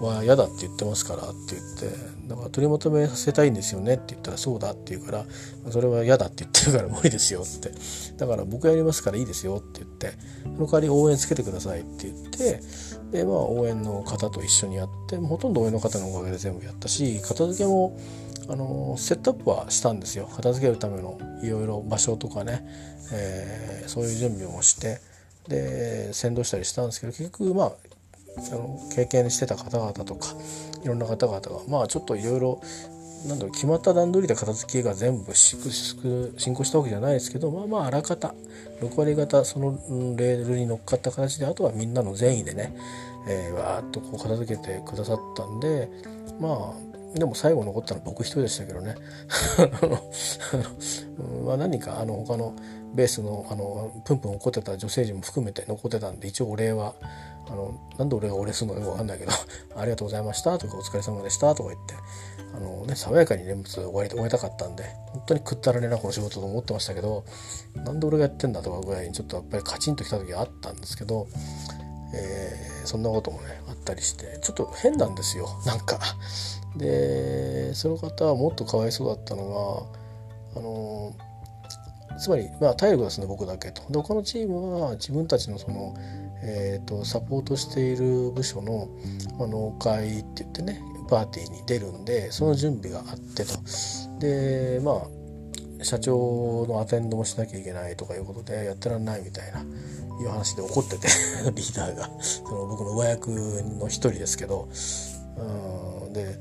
は嫌だって言ってますからって言ってだから取りまとめさせたいんですよねって言ったらそうだって言うからそれは嫌だって言ってるから無理ですよって。だから僕やりますからいいですよって言ってその代わり応援つけてくださいって言ってでまあ応援の方と一緒にやってほとんど応援の方のおかげで全部やったし片付けもあのセットアップはしたんですよ。片付けるためのいろいろ場所とかね、えー、そういう準備もしてで先導したりしたんですけど結局まああの経験してた方々とかいろんな方々がまあちょっといろいろなんだろう決まった段取りで片付けが全部進行したわけじゃないですけどまあまああらかた6割方そのレールに乗っかった形であとはみんなの善意でね、えー、わーっとこう片付けてくださったんでまあでも最後残ったのは僕一人でしたけどね。まあ何かあの他のベースのあのプンプン怒ってた女性陣も含めて残ってたんで一応お礼はあのなんで俺がお礼するのかよくわかんないけど「ありがとうございました」とか「お疲れ様でした」とか言ってあのね爽やかに念仏終わり終えたかったんで本当にくったらねなこの仕事と思ってましたけどなんで俺がやってんだとかぐらいにちょっとやっぱりカチンときた時があったんですけど、えー、そんなこともねあったりしてちょっと変なんですよ なんか。でその方はもっとかわいそうだったのがあのつまり、まあ、体力ですね僕だけと。で他のチームは自分たちのその、えーと、サポートしている部署の、まあ、農会って言ってねパーティーに出るんでその準備があってと。でまあ社長のアテンドもしなきゃいけないとかいうことでやってらんないみたいないう話で怒ってて リーダーがその僕の上役の一人ですけどうんで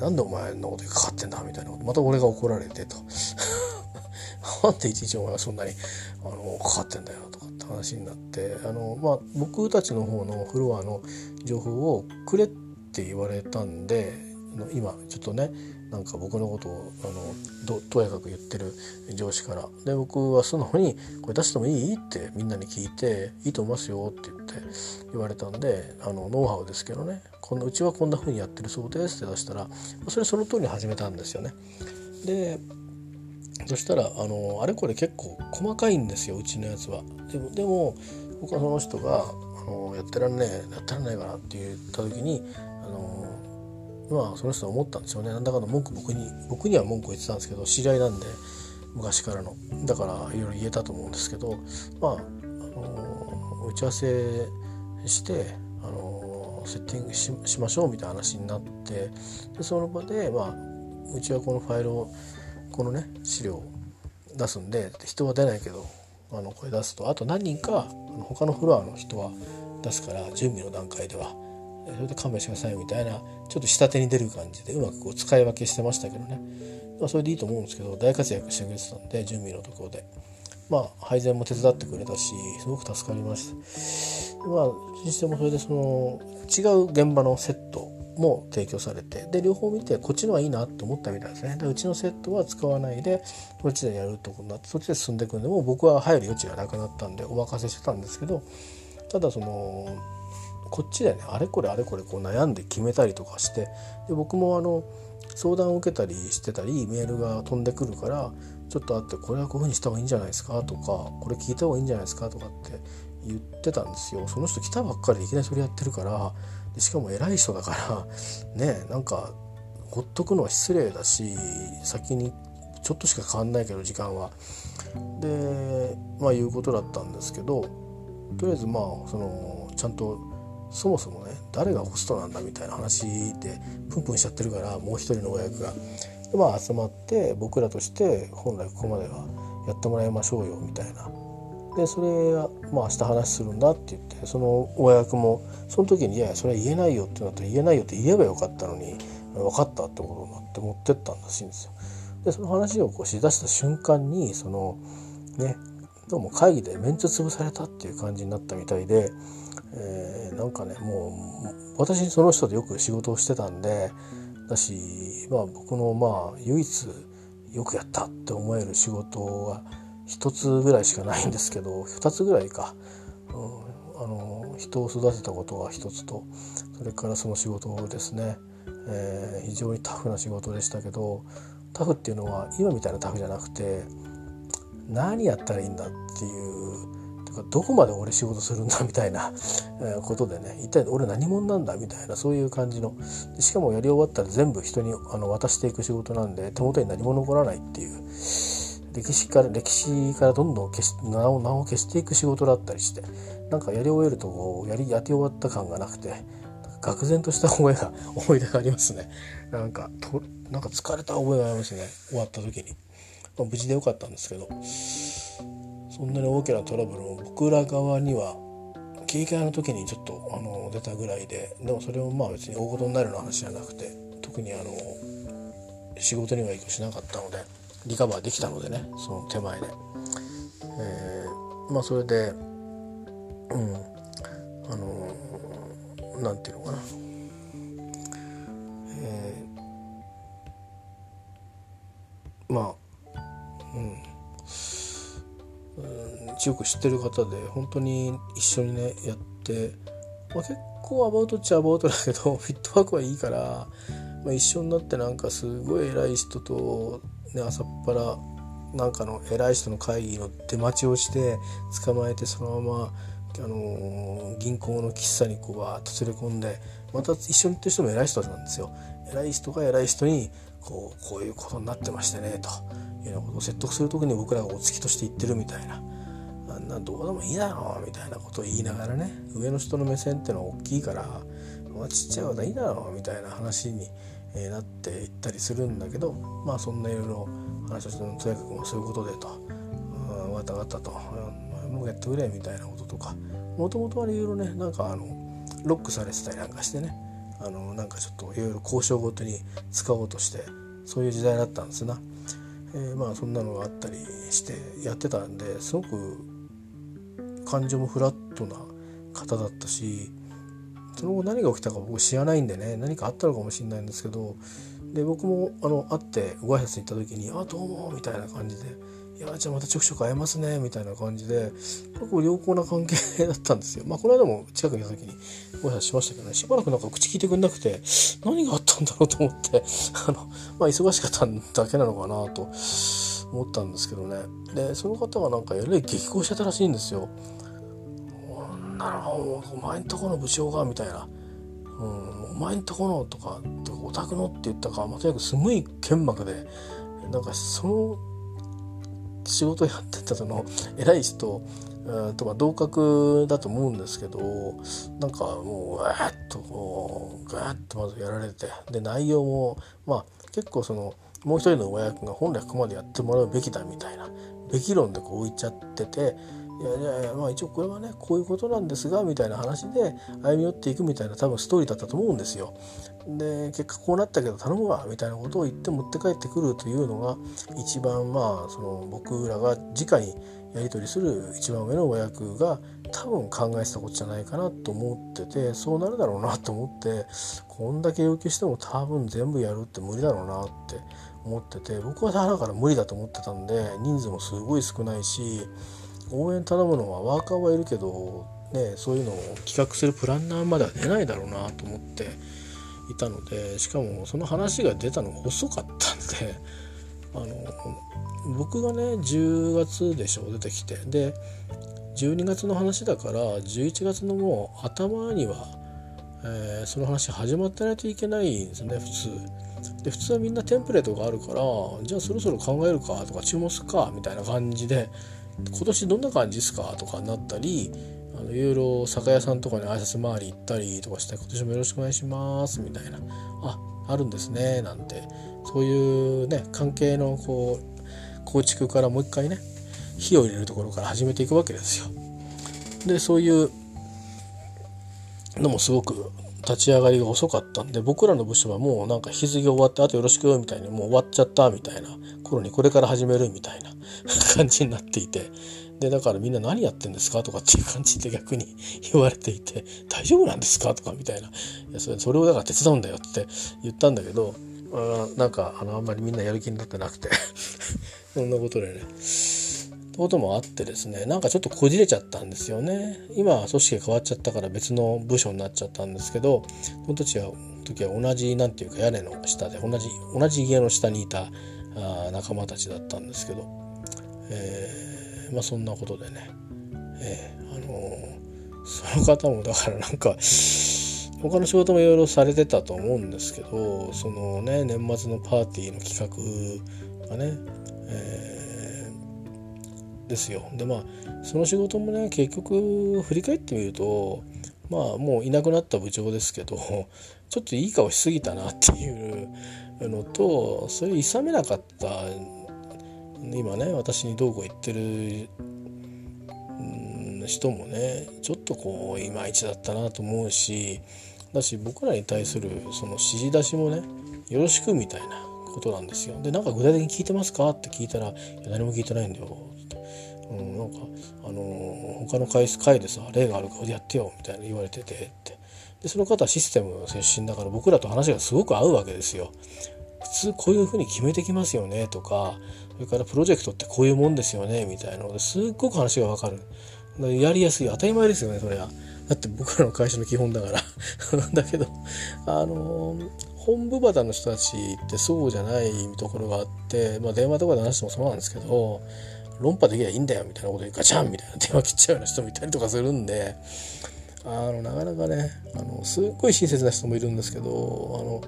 なんでお前のことにかかってんだみたいなことまた俺が怒られてと なんでいちいちお前はそんなにあのかかってんだよとかって話になってあの、まあ、僕たちの方のフロアの情報をくれてって言われたんで今ちょっとねなんか僕のことをあのとやかく言ってる上司からで僕は素直に「これ出してもいい?」ってみんなに聞いて「いいと思いますよ」って言って言われたんであのノウハウですけどねこんなうちはこんな風にやってるそうですって出したらそれその通りに始めたんですよね。でそしたらあのあれこれ結構細かいんですようちのやつは。でもでも僕はその人があのやってらんねえやってらんないかなって言った時にのまあその人は思ったんですよね。なんだかの文句僕に僕には文句を言ってたんですけど知り合いなんで昔からの。だからいろいろ言えたと思うんですけどまあ、あの打ち合わせしてあのセッティングししましょうみたいな話になってでその場でまあうちはこのファイルをこのね資料を出すんで人は出ないけどあのこれ出すと。あと何人か他のフロアの人は出すから準備の段階では。それで勘弁してくださいみたいなちょっと下手に出る感じでうまくこう使い分けしてましたけどね、まあ、それでいいと思うんですけど大活躍してくれてたんで準備のところで。まあ配膳も手伝ってくれたしすごく助かりました。まあにしてもそれでその違う現場のセットも提供されてで両方見てこっちのはいいなと思ったみたいですね。でうちのセットは使わないでこっちでやるとこになってそっちで進んでいくんでもう僕は入る余地がなくなったんでお任せしてたんですけどただそのこっちでね。あれこれあれこれこう悩んで決めたりとかしてで僕もあの相談を受けたりしてたりメールが飛んでくるからちょっとあってこれはこういうふうにした方がいいんじゃないですか？とかこれ聞いた方がいいんじゃないですか？とかって言ってたんですよ。その人来たばっかりでいきなりそれやってるからでしかも偉い人だからねなんかほっとくのは失礼だし先にちょっとしか変わんないけど時間は。でまあいうことだったんですけどとりあえずまあそのちゃんとそもそもね誰がホストなんだみたいな話でプンプンしちゃってるからもう一人の親役が。でまあ集まって僕らとして本来ここまではやってもらいましょうよみたいなでそれはまあ明日話するんだって言ってその親役もその時に「いやいやそれは言えないよ」ってなったら「言えないよ」って言えばよかったのに分かったってことになって持ってったんらしいんですよ。でその話をこうしだした瞬間にそのねどうも会議でメンツ潰されたっていう感じになったみたいで、えー、なんかねもう私その人とよく仕事をしてたんでだし、まあ、僕のまあ唯一よくやったって思える仕事が1つぐらいしかないんですけど2つぐらいか、うん、あの人を育てたことが1つとそれからその仕事ですね、えー、非常にタフな仕事でしたけどタフっていうのは今みたいなタフじゃなくて何やったらいいんだっていうかどこまで俺仕事するんだみたいなことでね一体俺何者なんだみたいなそういう感じの。しかもやり終わったら全部人にあの渡していく仕事なんで手元に何も残らないっていう。歴史から歴史からどんどん消し名を名を消していく仕事だったりしてなんかやり終えるとこうやりやって終わった感がなくて愕然とした覚えが思い出がありますね。なんかとなんか疲れた覚えがありますね。終わった時に、まあ、無事でよかったんですけどそんなに大きなトラブルも僕ら側には切り替えの時にちょっとあの出たぐらいででもそれもまあ別に大事になるような話じゃなくて特にあの仕事には影響しなかったので。リカバーできたのでねその手前で、えー、まあそれでうんあのなんていうのかなえー、まあうん。よく知ってる方で本当に一緒にねやって、まあ、結構アバウトっちゃアバウトだけどフィットワークはいいからまあ、一緒になってなん。かすごい偉い人と、ね、朝っぱらなん。かの偉い人の会議の出待ちをして捕まえてそのまま、あのー、銀行の喫茶にこうわーっと連れ込ん。でまた一緒に行ってる人も偉い人なん。ですよ。偉い人が偉い人にこうこういうことになってましてねというようなことを説得する時に僕らがお付きとして言ってるみたいな。あんなどうでもいいだろうみたいなことを言いながらね上の人の目線ってのは大きいからまあ、ちっちゃいこといいだろうみたいな話に、なっていったりするんだけどまあそんないろいろ話をしてとやかくもそういうことでと「うん、わたわたと、もうやってくれ」みたいなこととか。もともとはいろいろねなんかあのロックされてたりなんかしてね。あのなんかちょっといろいろ交渉ごとに使おうとしてそういう時代だったんですな。えー、まあそんなのがあったりしてやってたんですごく感情もフラットな方だったしその後何が起きたか僕知らないんでね何かあったのかもしれないんですけどで僕もあの会ってご挨拶に行った時に「あどうも」みたいな感じで「いやじゃあまたちょくちょく会えますね」みたいな感じで結構良好な関係だったんですよ。まあこの間も近くにいた時にご挨拶しましたけどねしばらくなんか口聞いてくれなくて何があったんだろうと思ってあのまあ忙しかっただけなのかなと思ったんですけどねでその方がなんかえらい激高してたらしいんですよ。なのお前んとこの部長がみたいな、うん、お前んとこのとかお宅のって言ったか、まあ、とにかくすごい剣幕でなんかその仕事やってたその偉い人とか同格だと思うんですけどなんかもうわーっとこうガーッとまずやられてで内容もまあ結構そのもう一人の親役が本来ここまでやってもらうべきだみたいなべき論でこう置いちゃってていやいやいやまあ一応これはねこういうことなんですがみたいな話で歩み寄っていくみたいな多分ストーリーだったと思うんですよ。で結果こうなったけど頼むわみたいなことを言って持って帰ってくるというのが一番まあその僕らが直にやり取りする一番上の親役が多分考えてたことじゃないかなと思っててそうなるだろうなと思ってこんだけ要求しても多分全部やるって無理だろうなって思ってて僕はだから無理だと思ってたんで人数もすごい少ないし応援頼むのはワーカーはいるけど、ね、そういうのを企画するプランナーまでは出ないだろうなと思っていたのでしかもその話が出たのが遅かったんで あの僕がね10月でしょ出てきてで12月の話だから11月のもう頭には、えー、その話始まってないといけないんですね普通。で普通はみんなテンプレートがあるからじゃあそろそろ考えるかとか注文するかみたいな感じで今年どんな感じですかとかなったりのいろいろ酒屋さんとかに挨拶回り行ったりとかして今年もよろしくお願いしますみたいな。ああるんですねなんて。そういうね関係のこう構築からもう一回ね火を入れるところから始めていくわけですよ。でそういうのもすごく立ち上がりが遅かったんで僕らの部署はもうなんか引き継ぎ終わってあとよろしくみたいにもう終わっちゃったみたいな。頃にこれから始めるみたいな感じになっていて。でだからみんな何やってんですかとかっていう感じで逆に 言われていて大丈夫なんですかとかみたいな。いやそれそれをだから手伝うんだよって言ったんだけどあなんかあのあんまりみんなやる気になってなくて。そんなことでね。とこともあってですねなんかちょっとこじれちゃったんですよね。今組織が変わっちゃったから別の部署になっちゃったんですけどその時は時は同じなんていうか屋根の下で同じ同じ家の下にいたあ仲間たちだったんですけど、えー、まあそんなことでね、えー、あのー、その方もだからなんか他の仕事もいろいろされてたと思うんですけどそのね年末のパーティーの企画がね、えー、ですよ。でまあその仕事もね結局振り返ってみるとまあもういなくなった部長ですけどちょっといい顔しすぎたなっていうのとそれを諌めなかった今ね私にどうこう言ってる人もねちょっとこういまいちだったなと思うしだし僕らに対するその指示出しもねよろしくみたいなことなんですよ。でなんか具体的に聞いてますか？って聞いたら「いや何も聞いてないんだよ」って。うん、なんかあのー、他の回回でさ例があるからやってよみたいな言われててってでその方はシステム出身だから僕らと話がすごく合うわけですよ。普通こういうふうに決めてきますよねとかそれからプロジェクトってこういうもんですよねみたいなのですっごく話がわかる。やりやすい当たり前ですよねそれは。だって僕らの会社の基本だから だけどあの本部端の人たちってそうじゃないところがあって、まあ、電話とかで話してもそうなんですけど論破できりゃいいんだよみたいなことでガチャンみたいな 電話切っちゃうような人もいたりとかするんであのなかなかねあのすっごい親切な人もいるんですけどあの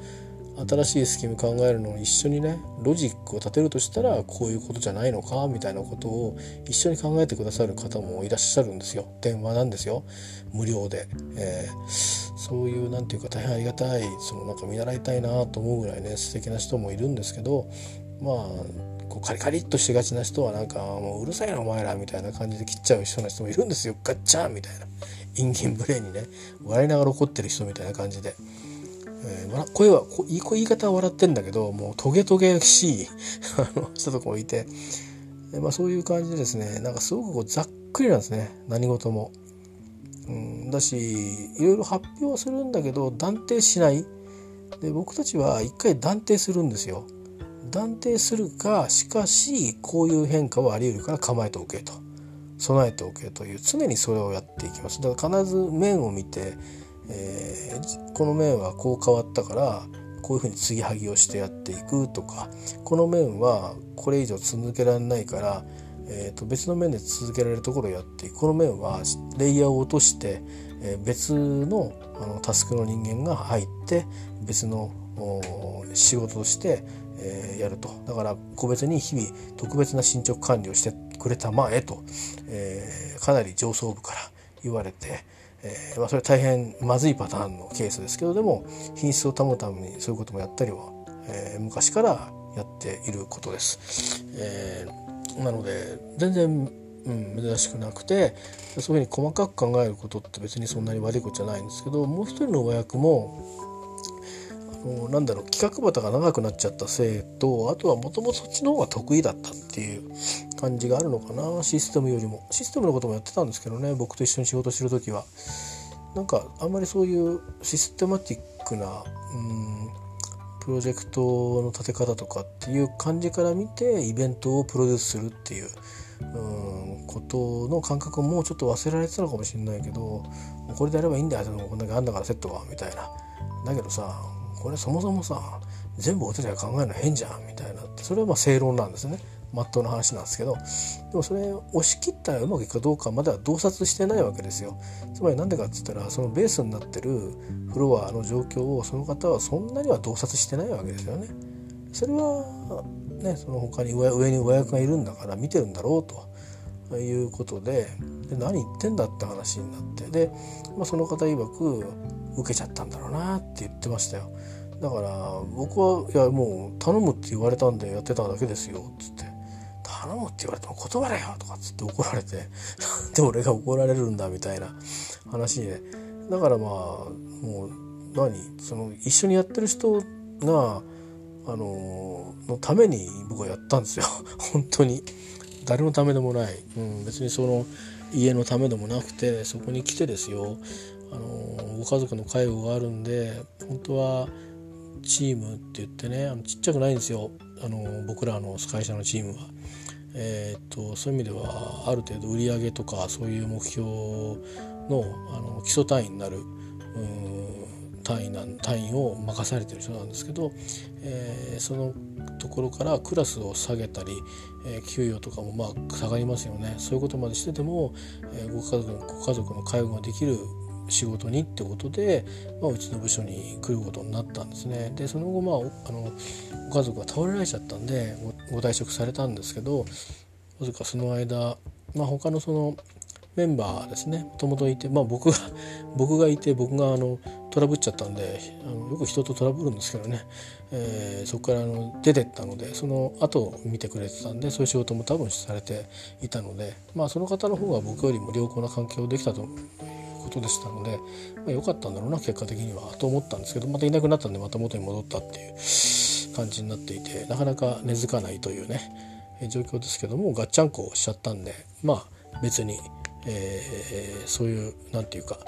新しいスキム考えるのに一緒にねロジックを立てるとしたらこういうことじゃないのかみたいなことを一緒に考えてくださる方もいらっしゃるんですよ。電話なんですよ。無料で、えー、そういう何て言うか大変ありがたいそのなんか見習いたいなと思うぐらいね素敵な人もいるんですけどまあこうカリカリっとしがちな人はなんかもううるさいなお前らみたいな感じで切っちゃう人の人もいるんですよ。ガッチャンみたいな。インギンブレーにね笑いながら怒ってる人みたいな感じで。えー、声は言い方は笑ってんだけどもうトゲトゲしい 人とかもいて、え、まあ、そういう感じでですねなんかすごくこうざっくりなんですね何事も。うん、だしいろいろ発表するんだけど断定しないで僕たちは一回断定するんですよ。断定するかしかしこういう変化はあり得るから構えておけと備えておけという常にそれをやっていきますだから必ず面を見てえー、この面はこう変わったからこういうふうに継ぎはぎをしてやっていくとかこの面はこれ以上続けられないから、えー、と別の面で続けられるところをやっていくこの面はレイヤーを落として、えー、別のあのタスクの人間が入って別の仕事として、えー、やるとだから個別に日々特別な進捗管理をしてくれたまえと、えー、かなり上層部から言われて。えーまあ、それは大変まずいパターンのケースですけどでも品質を保つためにそういうこともやったりは、えー、昔からやっていることです。えー、なので全然、うん、珍しくなくてそういうふうに細かく考えることって別にそんなに悪いことじゃないんですけどもう一人の親役もなんだろう企画旗が長くなっちゃったせいとあとはもともとそっちの方が得意だったっていう感じがあるのかな。システムよりも。システムのこともやってたんですけどね僕と一緒に仕事してる時は。なんかあんまりそういうシステマティックなうんプロジェクトの立て方とかっていう感じから見てイベントをプロデュースするっていううんことの感覚もうちょっと忘れられてたのかもしれないけどこれでやればいいんだよこんだけあんだからセットはみたいな。だけどさこれそもそもさ全部俺たちが考えるの変じゃんみたいな。ってそれはまあ正論なんですね。まっとうな話なんですけど。でもそれ押し切ったらうまくいくかどうかまでは洞察してないわけですよ。つまり何でかっつったらそのベースになってるフロアの状況をその方はそんなには洞察してないわけですよね。それはねその他に上上に上役がいるんだから見てるんだろうと。いうことでで何言ってんだって話になって。で、まあ、その方曰く受けちゃったんだろうなって言ってましたよ。だから僕はいやもう頼むって言われたんでやってただけですよ。っつって。頼むって言われても断れよとかっつって怒られて。で俺が怒られるんだみたいな話で。だからまあもう何？その一緒にやってる人があののために僕はやったんですよ。本当に。誰のためでもない、うん、別にその家のためでもなくてそこに来てですよ。あのご家族の介護があるんで本当はチームって言ってねあのちっちゃくないんですよ。あの僕らの会社のチームは。えーと、そういう意味ではある程度売り上げとかそういう目標のあの基礎単位になる。単位なん単位を任されてる人なんですけど、えー、そのところからクラスを下げたり、えー、給与とかもまあ下がりますよね。そういうことまでしてても、えー、ご家族のご家族の介護ができる仕事にってことで、まあ、うちの部署に来ることになったんですね。でその後まああのご家族が倒れられちゃったんでご退職されたんですけどわずかその間、まあ、他のそのメンバーですね。もともといて、まあ、僕が 僕がいて僕があのトラブっちゃったんであのよく人とトラブるんですけどね、えー、そこからあの出てったのでその後を見てくれてたんでそういう仕事も多分されていたので、まあ、その方の方が僕よりも良好な関係をできたとことでしたので、まあ、良かったんだろうな結果的にはと思ったんですけどまたいなくなったんでまた元に戻ったっていう感じになっていてなかなか根付かないというね状況ですけどもガッチャンコしちゃったんでまあ別に、えー、そういう何て言うか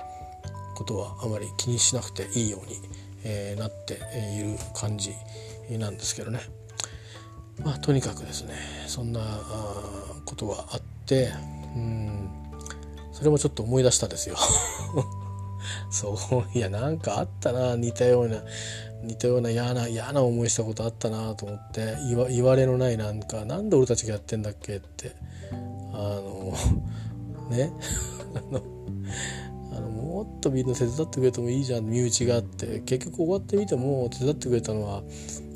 ことはあまり気にしなくていいように、えー、なっている感じなんですけどね。まあ、とにかくですねそんなことがあってうんそれもちょっと思い出したんですよ そういやなんかあったな似たような似たような嫌な嫌な思いしたことあったなと思って言われのないなんかなんで俺たちがやってんだっけってあのね。あのあのもっとみんな手伝ってくれてもいいじゃん身内があって。結局終わってみても手伝ってくれたのは、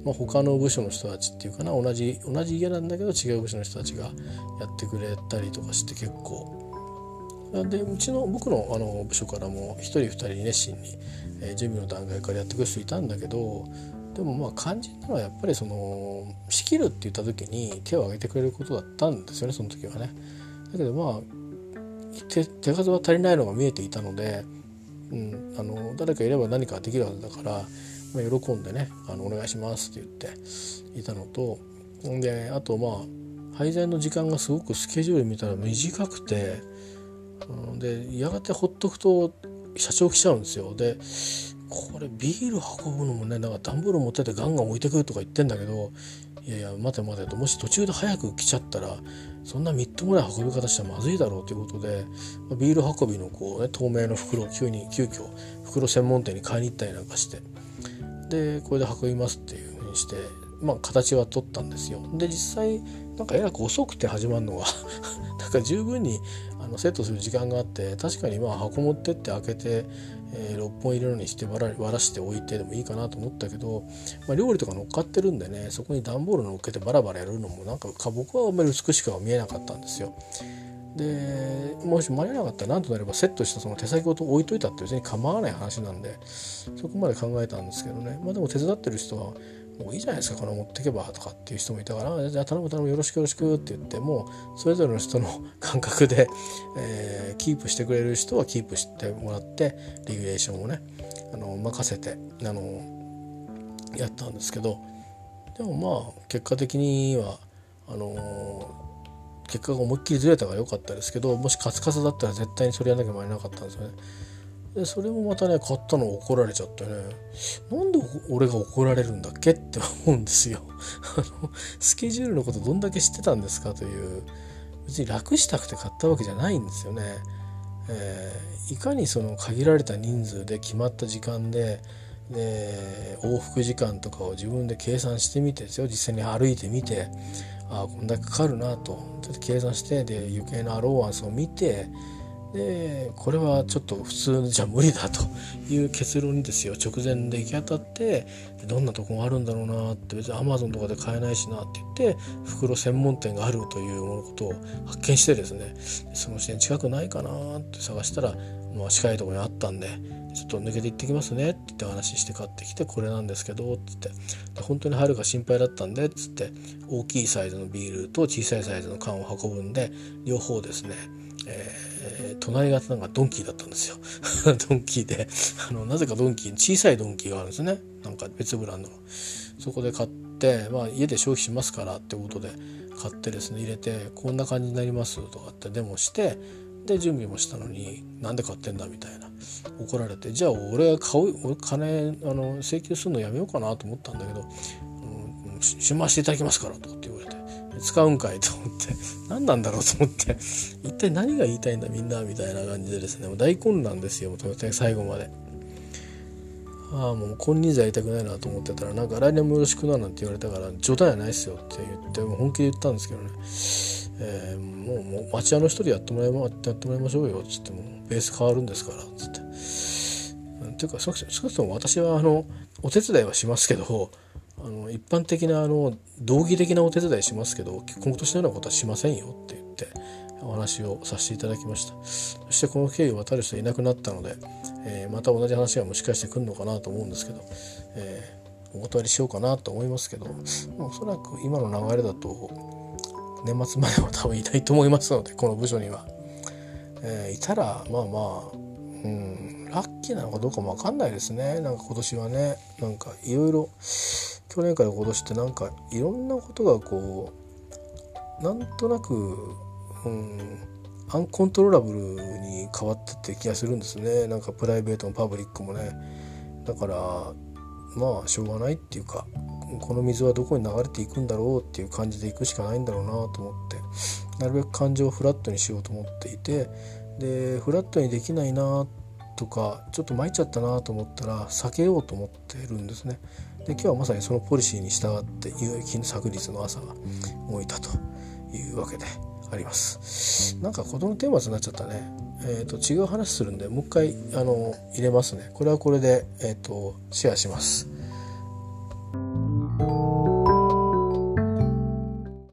まあ、他の部署の人たちっていうかな。同じ同じ家なんだけど違う部署の人たちがやってくれたりとかして結構。でうちの僕のあの部署からも1人2人熱心に、えー、準備の段階からやってくる人いたんだけどでもまあ肝心なのはやっぱりその仕切るって言った時に手を挙げてくれることだったんですよねその時はね。だけどまあ手数は足りないのが見えていたので、うん、あの誰かいれば何かできるはずだから、まあ、喜んでねあの「お願いします」って言っていたのとであとまあ配膳の時間がすごくスケジュール見たら短くてでやがてほっとくと社長来ちゃうんですよ。でこれビール運ぶのもねなんか段ボール持っててガンガン置いてくるとか言ってんだけどいやいや待て待てともし途中で早く来ちゃったらそんなみっともない運び方したらまずいだろうということでビール運びのこう、ね、透明の袋を急に急遽袋専門店に買いに行ったりなんかして。でこれで運びますっていうふうにしてまあ形は取ったんですよ。で実際なんかえらく遅くて始まるのが なんか十分にあのセットする時間があって確かにまあ箱持ってって開けて、えー、6本入れるのにして割ら割らしておいてでもいいかなと思ったけど、まあ、料理とか乗っかってるんでねそこに段ボール乗っけてバラバラやるのもなんか僕はあんまり美しくは見えなかったんですよ。でもし間に合わなかったら何となればセットしたその手先ごと置いといたって別に構わない話なんでそこまで考えたんですけどねまあでも手伝ってる人はもういいじゃないですかこれ持ってけばとかっていう人もいたからじゃあ頼む頼むよろしくよろしくって言ってもそれぞれの人の感覚で、えー、キープしてくれる人はキープしてもらってレギュレーションをねあの任せてあのやったんですけどでもまあ結果的にはあの結果が思いっきりずれたから良かったですけどもしカツカツだったら絶対にそれやらなきゃいけなかったんですよね。でそれもまたね買ったの怒られちゃってね。なんで俺が怒られるんだっけって思うんですよ。あのスケジュールのことどんだけ知ってたんですかという。別に楽したくて買ったわけじゃないんですよね、えー、いかにその限られた人数で決まった時間でで往復時間とかを自分で計算してみてですよ。実際に歩いてみてああこんだけかかるなと。ちょっと計算してで余計なアローワンスを見てでこれはちょっと普通じゃ無理だという結論にですよ。直前で行き当たってどんなとこがあるんだろうなって別にアマゾンとかで買えないしなって言って袋専門店があるということを発見してですね。その視点近くないかなって探したら、まあ、近いとこにあったんでちょっと抜けて行ってきますねって言って話して買ってきてこれなんですけどって。言って本当に春が心配だったんでっつって大きいサイズのビールと小さいサイズの缶を運ぶんで両方ですねえー、隣がなんかドンキーだったんですよ。ドンキーで。あのなぜかドンキー小さいドンキーがあるんですね。なんか別ブランドの。そこで買って、まあ、家で消費しますからってことで買ってですね入れてこんな感じになりますとかってデモしてで準備もしたのになんで買ってんだみたいな。怒られてじゃあ俺買う俺金あの請求するのやめようかなと思ったんだけど、うん、しましていただきますからとかって言われて。使うんかいと思って。何なんだろうと思って。一体何が言いたいんだみんなみたいな感じでですね。もう大混乱ですよ。もう最後まで。ああもう金輪際やりたくないなと思ってたらなんか来年もよろしくななんて言われたから冗談やないっすよって言っても本気で言ったんですけどね、え、もうもう町屋の一人やってもらいまやってもらいましょうよっつってもベース変わるんですからっつって。っていうか少なくとも私はあのお手伝いはしますけどあの一般的なあの道義的なお手伝いしますけど今年のようなことはしませんよって言ってお話をさせていただきました。そしてこの経緯を渡る人いなくなったので、えー、また同じ話がもしかしてくるのかなと思うんですけど、えー、お断りしようかなと思いますけどおそらく今の流れだと年末までは多分いないと思いますのでこの部署には、えー、いたらまあまあうんラッキーなのかどうかも分かんないですね。なんか今年はねなんかいろいろ去年から今年ってなんかいろんなことがこうなんとなく、うん、アンコントローラブルに変わってって気がするんですねなんかプライベートもパブリックもねだからまあしょうがないっていうかこの水はどこに流れていくんだろうっていう感じでいくしかないんだろうなと思ってなるべく感情をフラットにしようと思っていてでフラットにできないなとかちょっと参っちゃったなと思ったら避けようと思ってるんですね。で今日はまさにそのポリシーに従って有益昨日の朝が動いたというわけであります。なんか事のテーマになっちゃったね。えーと、違う話するんでもう一回あの入れますね。これはこれで、えーと、とシェアします。